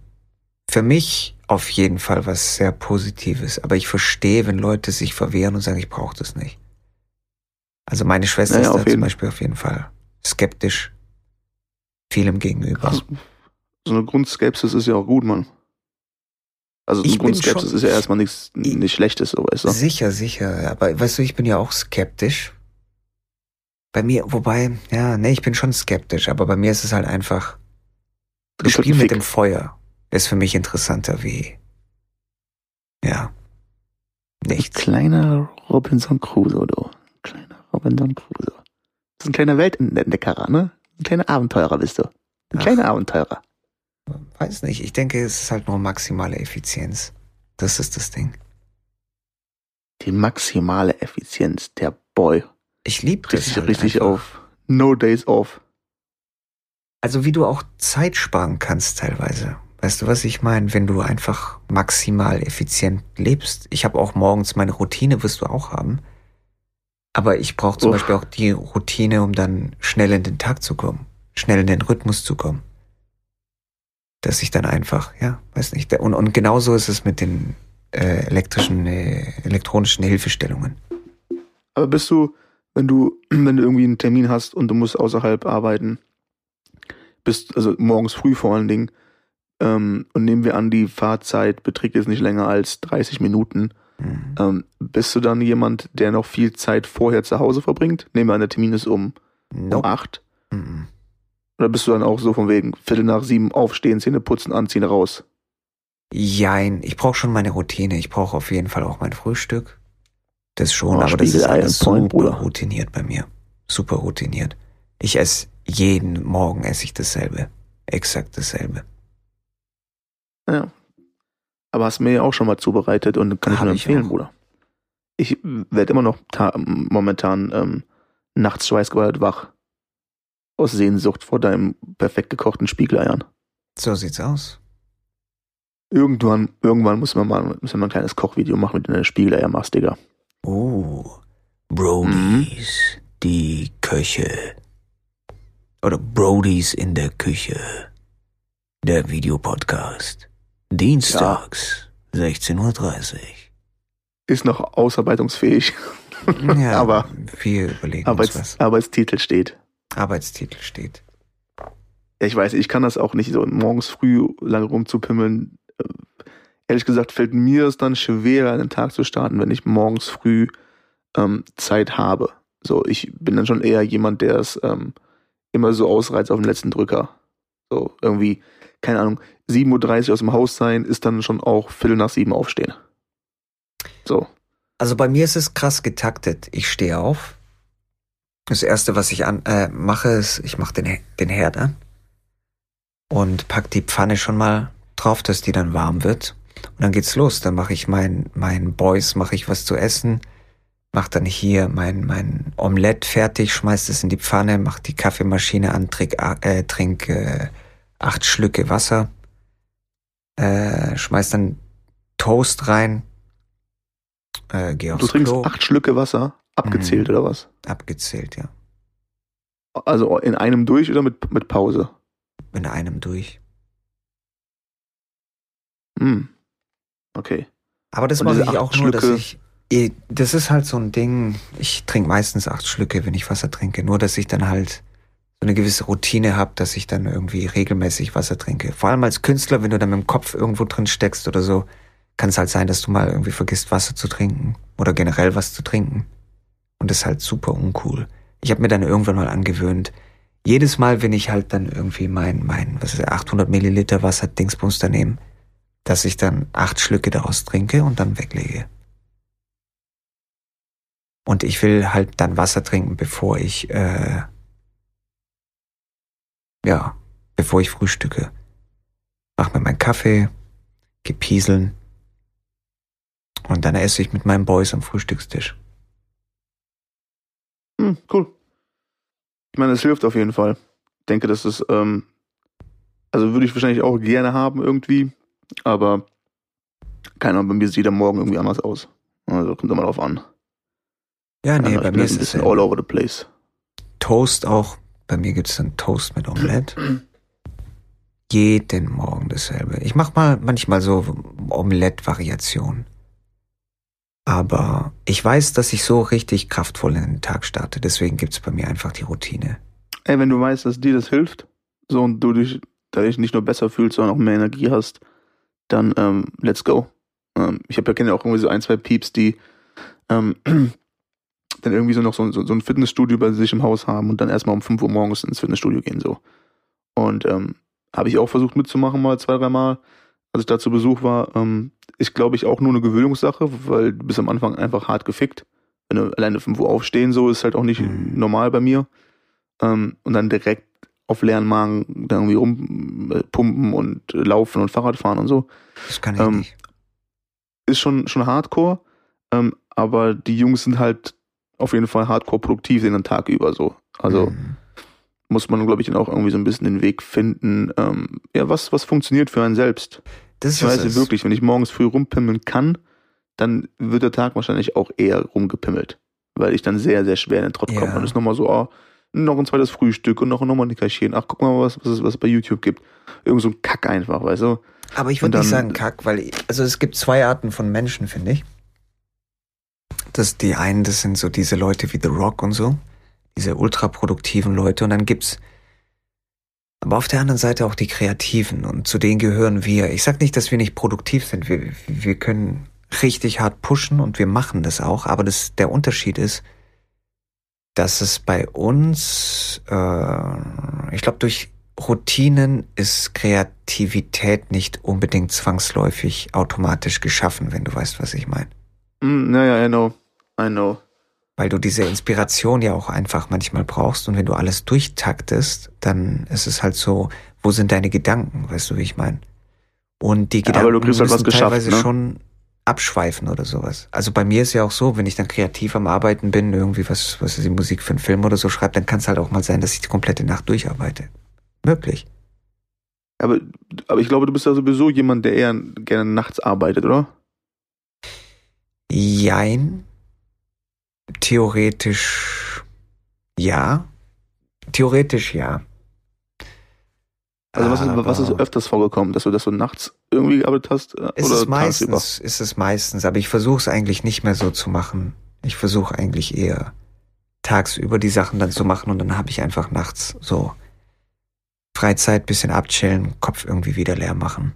für mich auf jeden Fall was sehr Positives. Aber ich verstehe, wenn Leute sich verwehren und sagen, ich brauche das nicht. Also meine Schwester naja, ist da zum Beispiel auf jeden Fall skeptisch vielem gegenüber. Also, so eine Grundskepsis ist ja auch gut, Mann. Also eine Grundskepsis ist ja erstmal nichts nicht Schlechtes, so weißt du. Sicher, sicher. Aber weißt du, ich bin ja auch skeptisch. Bei mir, wobei, ja, nee, ich bin schon skeptisch, aber bei mir ist es halt einfach. Das Spiel mit dem Feuer ist für mich interessanter wie. Ja. Nichts. Ein kleiner Robinson Crusoe, du. Ein kleiner Robinson Crusoe. Das ist ein kleiner Weltentdecker, ne? Ein kleiner Abenteurer bist du. Ein Ach. kleiner Abenteurer. Weiß nicht. Ich denke, es ist halt nur maximale Effizienz. Das ist das Ding. Die maximale Effizienz, der Boy. Ich liebe das. Richtig, halt richtig auf. No days off. Also wie du auch Zeit sparen kannst teilweise. Weißt du, was ich meine? Wenn du einfach maximal effizient lebst. Ich habe auch morgens meine Routine, wirst du auch haben. Aber ich brauche zum Uff. Beispiel auch die Routine, um dann schnell in den Tag zu kommen, schnell in den Rhythmus zu kommen. Dass ich dann einfach, ja, weiß nicht. Und, und genauso ist es mit den äh, elektrischen, äh, elektronischen Hilfestellungen. Aber bist du, wenn du, wenn du irgendwie einen Termin hast und du musst außerhalb arbeiten, bist, also morgens früh vor allen Dingen, ähm, und nehmen wir an, die Fahrzeit beträgt jetzt nicht länger als 30 Minuten, Mhm. Ähm, bist du dann jemand, der noch viel Zeit vorher zu Hause verbringt? Nehmen wir an, der Termin ist um, nope. um acht. Mhm. Oder bist du dann auch so von wegen Viertel nach sieben aufstehen, Zähne putzen, anziehen, raus? Jein, ich brauche schon meine Routine. Ich brauche auf jeden Fall auch mein Frühstück. Das schon, oh, aber das ist alles Point, super Bruder. routiniert bei mir. Super routiniert. Ich esse jeden Morgen esse ich dasselbe. Exakt dasselbe. Ja, aber hast mir ja auch schon mal zubereitet und kann ich nur empfehlen, ich Bruder. Ich werde immer noch momentan ähm, nachts schweißgebadet wach. Aus Sehnsucht vor deinem perfekt gekochten Spiegeleiern. So sieht's aus. Irgendwann, irgendwann muss man mal, müssen wir mal ein kleines Kochvideo machen, mit du Spiegeleier machst, Digga. Oh, Brodies, mhm. die Köche. Oder Brodies in der Küche. Der Videopodcast. Dienstags, ja. 16.30 Uhr. Ist noch ausarbeitungsfähig. Ja, aber wir überlegen Arbeits, was. Arbeitstitel steht. Arbeitstitel steht. Ja, ich weiß, ich kann das auch nicht so morgens früh lange rumzupimmeln. Äh, ehrlich gesagt fällt mir es dann schwerer, einen Tag zu starten, wenn ich morgens früh ähm, Zeit habe. So, ich bin dann schon eher jemand, der es ähm, immer so ausreizt auf den letzten Drücker. So, irgendwie, keine Ahnung, 7.30 Uhr aus dem Haus sein, ist dann schon auch Viertel nach sieben aufstehen. So. Also bei mir ist es krass getaktet. Ich stehe auf. Das erste, was ich an, äh, mache, ist, ich mache den, den Herd an und pack die Pfanne schon mal drauf, dass die dann warm wird. Und dann geht's los. Dann mache ich meinen mein Boys, mache ich was zu essen, mach dann hier mein mein Omelett fertig, schmeiß es in die Pfanne, mach die Kaffeemaschine an, trink, äh, trink äh, acht Schlücke Wasser äh, schmeiß dann Toast rein, äh, geh aufs Du trinkst Klo. acht Schlücke Wasser, abgezählt mhm. oder was? Abgezählt, ja. Also in einem durch oder mit, mit Pause? In einem durch. Hm. Okay. Aber das mache ich auch nur, dass ich. Das ist halt so ein Ding. Ich trinke meistens acht Schlücke, wenn ich Wasser trinke. Nur, dass ich dann halt eine gewisse Routine habe, dass ich dann irgendwie regelmäßig Wasser trinke. Vor allem als Künstler, wenn du dann mit dem Kopf irgendwo drin steckst oder so, kann es halt sein, dass du mal irgendwie vergisst, Wasser zu trinken oder generell was zu trinken. Und das ist halt super uncool. Ich habe mir dann irgendwann mal angewöhnt, jedes Mal, wenn ich halt dann irgendwie mein, mein, was ist 800 Milliliter Wasser Dingsbums nehme, dass ich dann acht Schlücke daraus trinke und dann weglege. Und ich will halt dann Wasser trinken, bevor ich äh, ja, bevor ich frühstücke. Mach mir meinen Kaffee, gepieseln und dann esse ich mit meinen Boys am Frühstückstisch. Hm, cool. Ich meine, es hilft auf jeden Fall. Ich denke, dass es, ähm, also würde ich wahrscheinlich auch gerne haben irgendwie, aber keine Ahnung, bei mir sieht jeder Morgen irgendwie anders aus. Also kommt immer drauf an. Ja, nee, Ja, bei ich bin mir ist es all over the place. Toast auch. Bei mir gibt's dann Toast mit Omelette. Jeden Morgen dasselbe. Ich mach mal manchmal so Omelette-Variationen. Aber ich weiß, dass ich so richtig kraftvoll in den Tag starte. Deswegen gibt's bei mir einfach die Routine. Ey, wenn du weißt, dass dir das hilft, so und du dich dadurch nicht nur besser fühlst, sondern auch mehr Energie hast, dann ähm, let's go. Ähm, ich habe ja kenne auch irgendwie so ein, zwei Pieps, die ähm, dann irgendwie so noch so, so, so ein Fitnessstudio bei sich im Haus haben und dann erstmal um 5 Uhr morgens ins Fitnessstudio gehen so. Und ähm, habe ich auch versucht mitzumachen mal zwei, dreimal, als ich da zu Besuch war. Ähm, ist, glaube ich, auch nur eine Gewöhnungssache, weil du bist am Anfang einfach hart gefickt. Wenn du alleine 5 Uhr aufstehen, so ist halt auch nicht Mhm. normal bei mir. Ähm, und dann direkt auf leeren Magen dann irgendwie rumpumpen und äh, laufen und Fahrrad fahren und so. Das kann ich Ähm, nicht. Ist schon, schon hardcore, ähm, aber die Jungs sind halt auf jeden Fall hardcore produktiv den Tag über so. Also Mhm. muss man, glaube ich, dann auch irgendwie so ein bisschen den Weg finden, ähm, ja, was, was funktioniert für einen selbst. das Ich ist weiß wirklich, wenn ich morgens früh rumpimmeln kann, dann wird der Tag wahrscheinlich auch eher rumgepimmelt. Weil ich dann sehr, sehr schwer in den Trott komme. Ja. Und ist nochmal so, ah, noch ein zweites Frühstück und noch, noch mal ein Nickerchen. Ach, guck mal, was, was, es, was es bei YouTube gibt. Irgend so ein Kack einfach, weißt du? Aber ich würde nicht sagen Kack, weil, also es gibt zwei Arten von Menschen, finde ich. Das, die einen, das sind so diese Leute wie The Rock und so. Diese ultraproduktiven Leute. Und dann gibt's aber auf der anderen Seite auch die Kreativen. Und zu denen gehören wir. Ich sag nicht, dass wir nicht produktiv sind. Wir, wir können richtig hart pushen und wir machen das auch. Aber das, der Unterschied ist, dass es bei uns, äh, ich glaube, durch Routinen ist Kreativität nicht unbedingt zwangsläufig automatisch geschaffen, wenn du weißt, was ich meine. Mm, naja, I know. I know. Weil du diese Inspiration ja auch einfach manchmal brauchst und wenn du alles durchtaktest, dann ist es halt so, wo sind deine Gedanken, weißt du, wie ich meine? Und die Ja, Gedanken aber du halt was müssen geschafft, teilweise ne? schon abschweifen oder sowas. Also bei mir ist ja auch so, wenn ich dann kreativ am Arbeiten bin, irgendwie was, was ist die Musik für einen Film oder so schreibe, dann kann es halt auch mal sein, dass ich die komplette Nacht durcharbeite. Möglich. Aber, aber ich glaube, du bist ja sowieso jemand, der eher gerne nachts arbeitet, oder? Jein. Theoretisch ja. Theoretisch ja. Also was ist, was ist öfters vorgekommen, dass du, dass du nachts irgendwie gearbeitet hast? äh, ist oder es tagsüber? meistens, ist es meistens, aber ich versuche es eigentlich nicht mehr so zu machen. Ich versuche eigentlich eher tagsüber die Sachen dann zu machen und dann habe ich einfach nachts so Freizeit, bisschen abchillen, Kopf irgendwie wieder leer machen.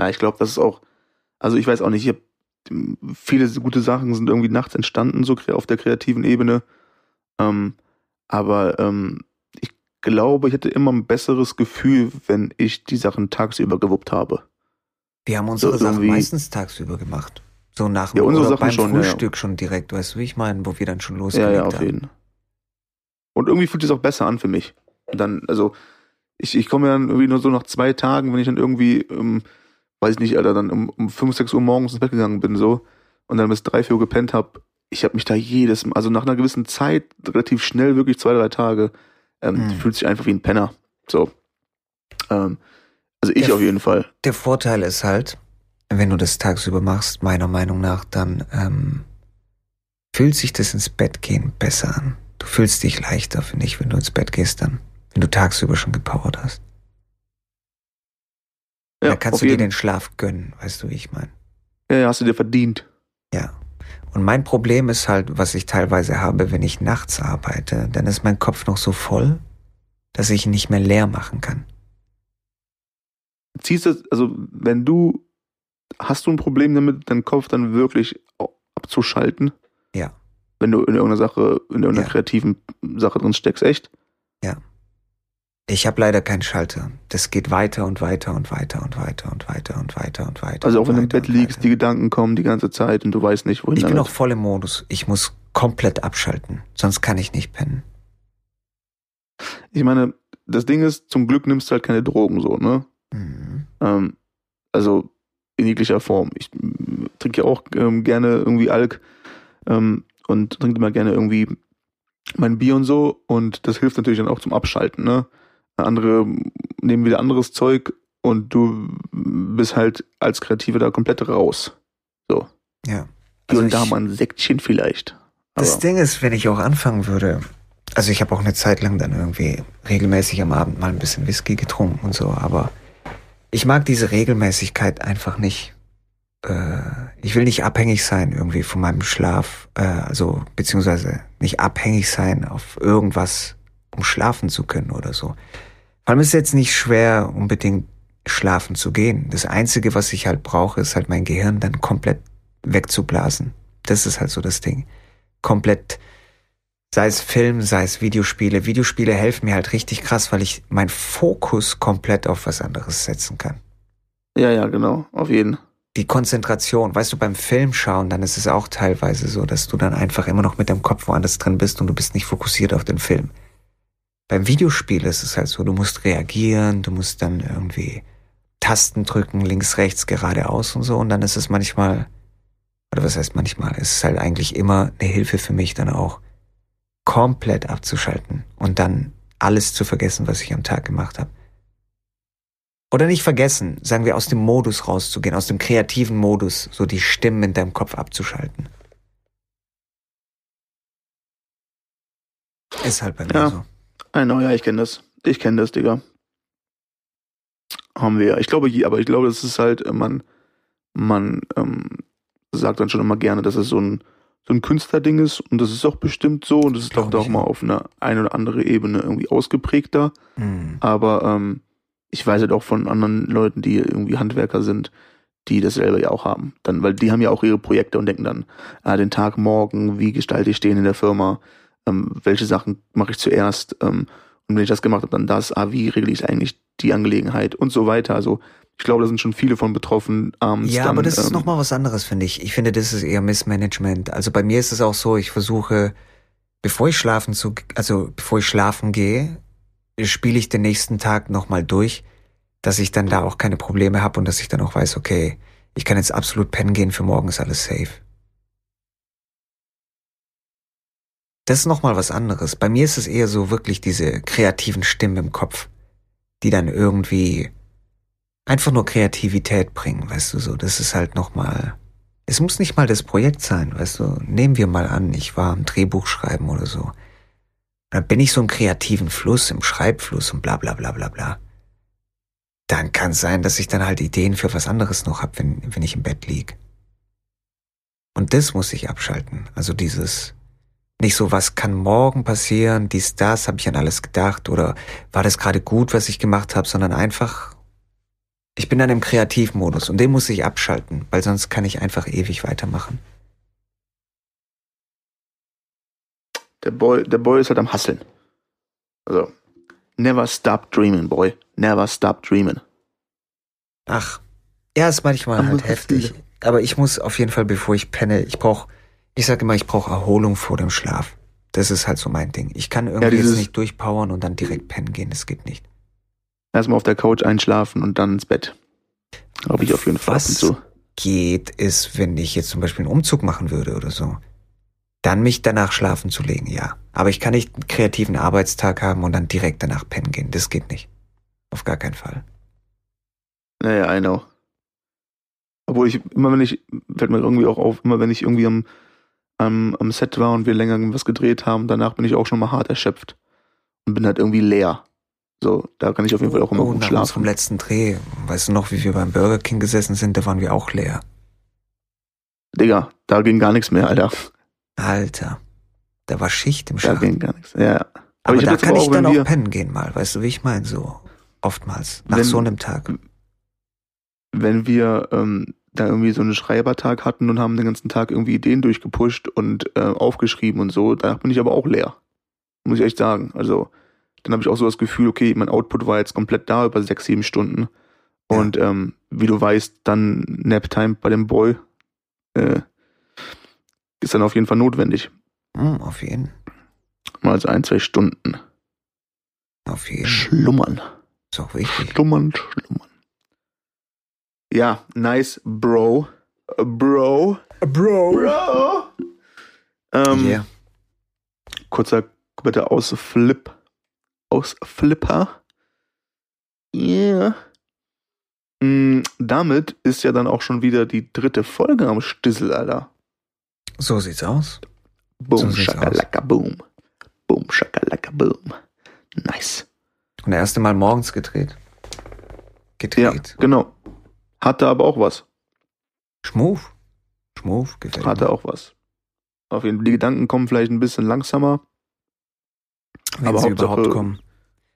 Ja, ich glaube, das ist auch, also ich weiß auch nicht, ich hab, viele gute Sachen sind irgendwie nachts entstanden, so auf der kreativen Ebene. Ähm, aber ähm, ich glaube, ich hatte immer ein besseres Gefühl, wenn ich die Sachen tagsüber gewuppt habe. Wir haben unsere So Sachen meistens tagsüber gemacht. So nach Ja, unsere Sachen beim schon, ja, ja. Frühstück schon direkt, weißt du, wie ich meine, wo wir dann schon Ja, losgelegt ja, auf haben. jeden. Und irgendwie fühlt es auch besser an für mich. Und dann, also, ich, ich komme ja dann irgendwie nur so nach zwei Tagen, wenn ich dann irgendwie, ähm, weiß ich nicht, Alter, dann um, um 5, 6 Uhr morgens ins Bett gegangen bin, so, und dann bis 3, 4 Uhr gepennt hab, ich habe mich da jedes Mal, also nach einer gewissen Zeit, relativ schnell, wirklich zwei, drei Tage, ähm, Hm. fühlt sich einfach wie ein Penner. So. Ähm, also ich Ja, auf jeden Fall. Der Vorteil ist halt, wenn du das tagsüber machst, meiner Meinung nach, dann ähm, fühlt sich das ins Bett gehen besser an. Du fühlst dich leichter, finde ich, wenn du ins Bett gehst dann, wenn du tagsüber schon gepowert hast. Ja, da kannst du dir jeden. den Schlaf gönnen, weißt du, wie ich meine. Ja, ja, hast du dir verdient. Ja. Und mein Problem ist halt, was ich teilweise habe, wenn ich nachts arbeite, dann ist mein Kopf noch so voll, dass ich ihn nicht mehr leer machen kann. ziehst das, also wenn du, hast du ein Problem damit, deinen Kopf dann wirklich abzuschalten? Ja. Wenn du in irgendeiner Sache, in irgendeiner Ja. kreativen Sache drin steckst, echt? Ich habe leider keinen Schalter. Das geht weiter und weiter und weiter und weiter und weiter und weiter und weiter. Also auch wenn du im Bett liegst, die Gedanken kommen die ganze Zeit und du weißt nicht, wohin Ich bin damit. auch voll im Modus. Ich muss komplett abschalten. Sonst kann ich nicht pennen. Ja, ja, auf jeden. Ich bin auch voll im Modus. Ich muss komplett abschalten. Sonst kann ich nicht pennen. Ich meine, das Ding ist, zum Glück nimmst du halt keine Drogen so, ne? Mhm. Ähm, also in jeglicher Form. Ich mm, trinke ja auch ähm, gerne irgendwie Alk ähm, und trinke immer gerne irgendwie mein Bier und so und das hilft natürlich dann auch zum Abschalten, ne? Andere nehmen wieder anderes Zeug und du bist halt als Kreative da komplett raus. So. Ja. Also und da mal ein Säckchen vielleicht. Das Aber- Ding ist, wenn ich auch anfangen würde, also ich habe auch eine Zeit lang dann irgendwie regelmäßig am Abend mal ein bisschen Whisky getrunken und so, aber ich mag diese Regelmäßigkeit einfach nicht. Äh, ich will nicht abhängig sein irgendwie von meinem Schlaf, äh, also beziehungsweise nicht abhängig sein auf irgendwas, um schlafen zu können oder so. Vor allem ist es jetzt nicht schwer, unbedingt schlafen zu gehen. Das Einzige, was ich halt brauche, ist halt mein Gehirn dann komplett wegzublasen. Das ist halt so das Ding komplett, sei es Film, sei es Videospiele. Videospiele helfen mir halt richtig krass, weil ich meinen Fokus komplett auf was anderes setzen kann. Ja, ja, genau, auf jeden. Die Konzentration, weißt du, beim Film schauen, dann ist es auch teilweise so, dass du dann einfach immer noch mit deinem Kopf woanders drin bist und du bist nicht fokussiert auf den Film. Beim Videospiel ist es halt so, du musst reagieren, du musst dann irgendwie Tasten drücken, links, rechts, geradeaus und so und dann ist es manchmal, oder was heißt manchmal, es ist halt eigentlich immer eine Hilfe für mich dann auch, komplett abzuschalten und dann alles zu vergessen, was ich am Tag gemacht habe. Oder nicht vergessen, sagen wir, aus dem Modus rauszugehen, aus dem kreativen Modus, so die Stimmen in deinem Kopf abzuschalten. Ist halt bei mir Ja. so. Know, ja, ich kenne das. Ich kenne das, Digga. Haben wir. Ich glaube, aber ich glaube, das ist halt, äh, man, man ähm, sagt dann schon immer gerne, dass es so ein, so ein Künstlerding ist und das ist auch bestimmt so und das ist doch auch mal auf einer eine oder andere Ebene irgendwie ausgeprägter. Hm. Aber ähm, ich weiß halt auch von anderen Leuten, die irgendwie Handwerker sind, die das selber ja auch haben. Dann, weil die haben ja auch ihre Projekte und denken dann, ah, den Tag morgen, wie gestalte ich den in der Firma, ähm, welche Sachen mache ich zuerst, ähm, und wenn ich das gemacht habe, dann das, ah, wie regle ich eigentlich die Angelegenheit und so weiter. Also ich glaube, da sind schon viele von betroffen. abends Ja, dann, aber das ist ähm, nochmal was anderes, finde ich. Ich finde, das ist eher Missmanagement. Also bei mir ist es auch so, ich versuche, bevor ich schlafen zu, also bevor ich schlafen gehe, spiele ich den nächsten Tag nochmal durch, dass ich dann da auch keine Probleme habe und dass ich dann auch weiß, okay, ich kann jetzt absolut pennen gehen, für morgen ist alles safe. Das ist nochmal was anderes. Bei mir ist es eher so wirklich diese kreativen Stimmen im Kopf, die dann irgendwie einfach nur Kreativität bringen, weißt du so. Das ist halt nochmal. Es muss nicht mal das Projekt sein, weißt du. Nehmen wir mal an, ich war am Drehbuch schreiben oder so. Dann bin ich so im kreativen Fluss, im Schreibfluss und bla bla bla bla bla. Dann kann es sein, dass ich dann halt Ideen für was anderes noch hab, wenn, wenn ich im Bett lieg. Und das muss ich abschalten. Also dieses, nicht so, was kann morgen passieren, dies, das, habe ich an alles gedacht oder war das gerade gut, was ich gemacht habe, sondern einfach, ich bin dann im Kreativmodus und den muss ich abschalten, weil sonst kann ich einfach ewig weitermachen. Der Boy, der Boy ist halt am Hasseln. Also, never stop dreaming, boy. Never stop dreaming. Ach, ja, ist manchmal halt heftig. Aber ich muss auf jeden Fall, bevor ich penne, ich brauche, ich sage immer, ich brauche Erholung vor dem Schlaf. Das ist halt so mein Ding. Ich kann irgendwie dieses- jetzt nicht durchpowern und dann direkt pennen gehen. Das geht nicht. Erstmal auf der Couch einschlafen und dann ins Bett. Habe ich auf jeden Fall Was zu. geht, ist, wenn ich jetzt zum Beispiel einen Umzug machen würde oder so. Dann mich danach schlafen zu legen, ja. Aber ich kann nicht einen kreativen Arbeitstag haben und dann direkt danach pennen gehen. Das geht nicht. Auf gar keinen Fall. Naja, I know. Obwohl ich, immer wenn ich, fällt mir irgendwie auch auf, immer wenn ich irgendwie am, am, am Set war und wir länger was gedreht haben, danach bin ich auch schon mal hart erschöpft. Und bin halt irgendwie leer. So, da kann ich auf jeden Fall auch immer oh, gut schlafen. letzten Dreh, weißt du noch, wie wir beim Burger King gesessen sind, da waren wir auch leer. Digga, da ging gar nichts mehr, Alter. Alter, da war Schicht im Da Schacht. ging gar nichts. Ja. Aber, ich hab da kann aber ich dann auch pennen gehen mal, weißt du, wie ich meine, so oftmals, nach Wenn- so einem Tag. wenn wir ähm, da irgendwie so einen Schreibertag hatten und haben den ganzen Tag irgendwie Ideen durchgepusht und äh, aufgeschrieben und so, danach bin ich aber auch leer. Muss ich echt sagen. Also, dann habe ich auch so das Gefühl, okay, mein Output war jetzt komplett da über sechs, sieben Stunden. Ja. Und ähm, wie du weißt, dann Naptime bei dem Boy äh, ist dann auf jeden Fall notwendig. Hm, auf jeden. Mal so ein, zwei Stunden. Auf jeden Fall. Schlummern. Ist auch wichtig. Schlummern, schlummern. Ja, nice, Bro. Äh, Bro. Bro. Bro. Ähm, Yeah. Kurzer bitte aus Flip. Aus Flipper. Yeah. Mm, damit ist ja dann auch schon wieder die dritte Folge am Stissel, Alter. So sieht's aus. Boom, So sieht's shakalaka, boom. Boom, shakalaka, boom. Nice. Und das erste Mal morgens gedreht. Ja, Gedreht. genau. Hatte aber auch was. Schmuf. Schmuf, gefällt Hatte mir. auch was. Auf jeden Fall, die Gedanken kommen vielleicht ein bisschen langsamer, Wenn aber sie Hauptsache- überhaupt kommen.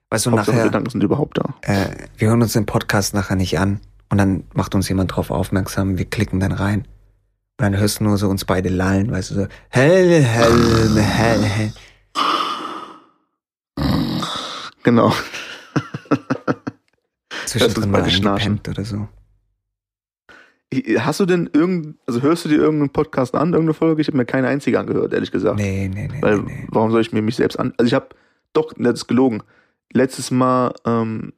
Weißt du, Hauptsache nachher, Gedanken sind überhaupt da. äh, wir hören uns den Podcast nachher nicht an und dann macht uns jemand drauf aufmerksam, wir klicken dann rein. Und dann hörst du nur so uns beide lallen, weißt du, so, hell, hell, hell, hell. Genau. Zwischendrin mal eingepennt oder so. Hast du denn irgend, also hörst du dir irgendeinen Podcast an, irgendeine Folge? Ich habe mir keine einzige angehört, ehrlich gesagt. Nee, nee, nee, Weil, nee, nee. warum soll ich mir mich selbst an? Also ich habe doch, das ist gelogen. Letztes Mal ähm,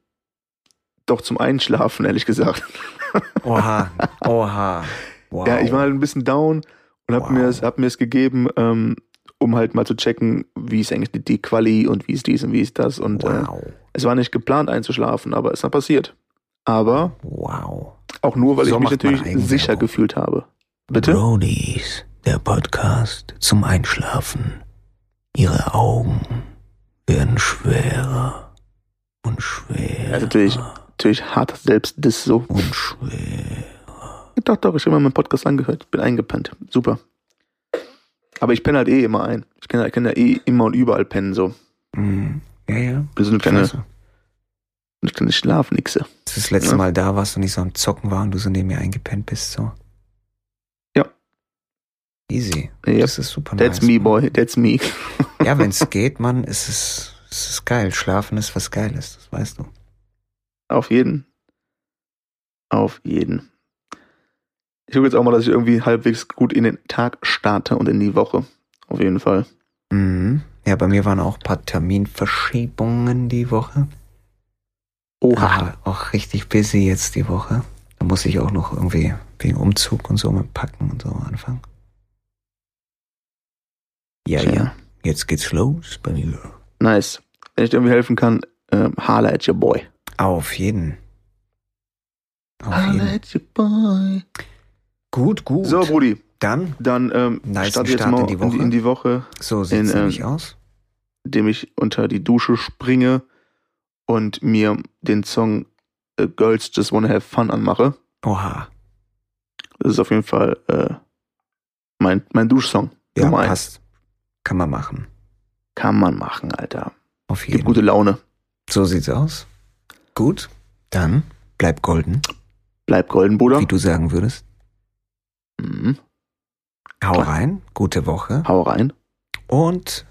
doch zum Einschlafen, ehrlich gesagt. Oha, oha. Wow. Ja, ich war halt ein bisschen down und habe Wow. mir es hab mir es gegeben, ähm, um halt mal zu checken, wie ist eigentlich die, Quali und wie ist dies und wie ist das. Und äh, wow, es war nicht geplant einzuschlafen, aber es ist passiert. Aber wow. auch nur, weil So ich mich natürlich sicher gefühlt habe. Bitte? Bronies, der Podcast zum Einschlafen. Ihre Augen werden schwerer und schwerer Ja, natürlich, natürlich hart selbst das so. und schwerer. Doch, doch, ich habe mir meinen Podcast angehört. Bin eingepennt. Super. Aber ich penne halt eh immer ein. Ich kann, ich kann ja eh immer und überall pennen, so. Mhm. Ja, ja. Wir sind eine kleine, Scheiße. eine kleine Schlafnixe. Als du das letzte Ja. Mal da warst und ich so am Zocken war und du so neben mir eingepennt bist, so. Ja. Easy. Yep. Das ist super That's nice. me, boy. That's me. Ja, wenn es geht, Mann, ist es, ist es geil. Schlafen ist was Geiles, das weißt du. Auf jeden. Auf jeden. Ich gucke jetzt auch mal, dass ich irgendwie halbwegs gut in den Tag starte und in die Woche. Auf jeden Fall. Mhm. Ja, bei mir waren auch ein paar Terminverschiebungen die Woche. Ah, auch richtig busy jetzt die Woche. Da muss ich auch noch irgendwie wegen Umzug und so mit Packen und so anfangen. Ja, Tja. ja. Jetzt geht's los bei mir. Nice. Wenn ich dir irgendwie helfen kann, ähm, holla at your boy. Auf jeden. Auf Holla jeden. at your boy. Gut, gut. So, Brudi. Dann, Dann ähm, Nice starte jetzt mal in die in die, Woche. in die Woche, so sieht's In, nämlich ähm, aus. indem ich unter die Dusche springe und mir den Song äh, Girls Just Wanna Have Fun anmache. Oha. Das ist auf jeden Fall äh, mein, mein Duschsong. Ja, Nummer eins. passt. Kann man machen. Kann man machen, Alter. Auf Gibt jeden. gute Laune. So sieht's aus. Gut. Dann bleib golden, Bleib golden, Bruder. wie du sagen würdest. Mhm. Hau Klar. rein. Gute Woche. Hau rein. Und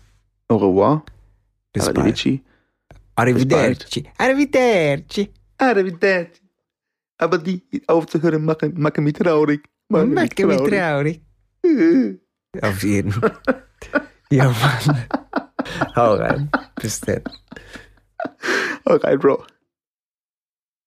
Au revoir. bis. Arrivederci. Arrivederci. Arrivederci. Arrivederci. Aber die aufzuhören machen, machen mich traurig. Machen mich Macke mich traurig. Auf jeden. ja, Mann. Hau rein. Bis dann. Hau rein, Bro.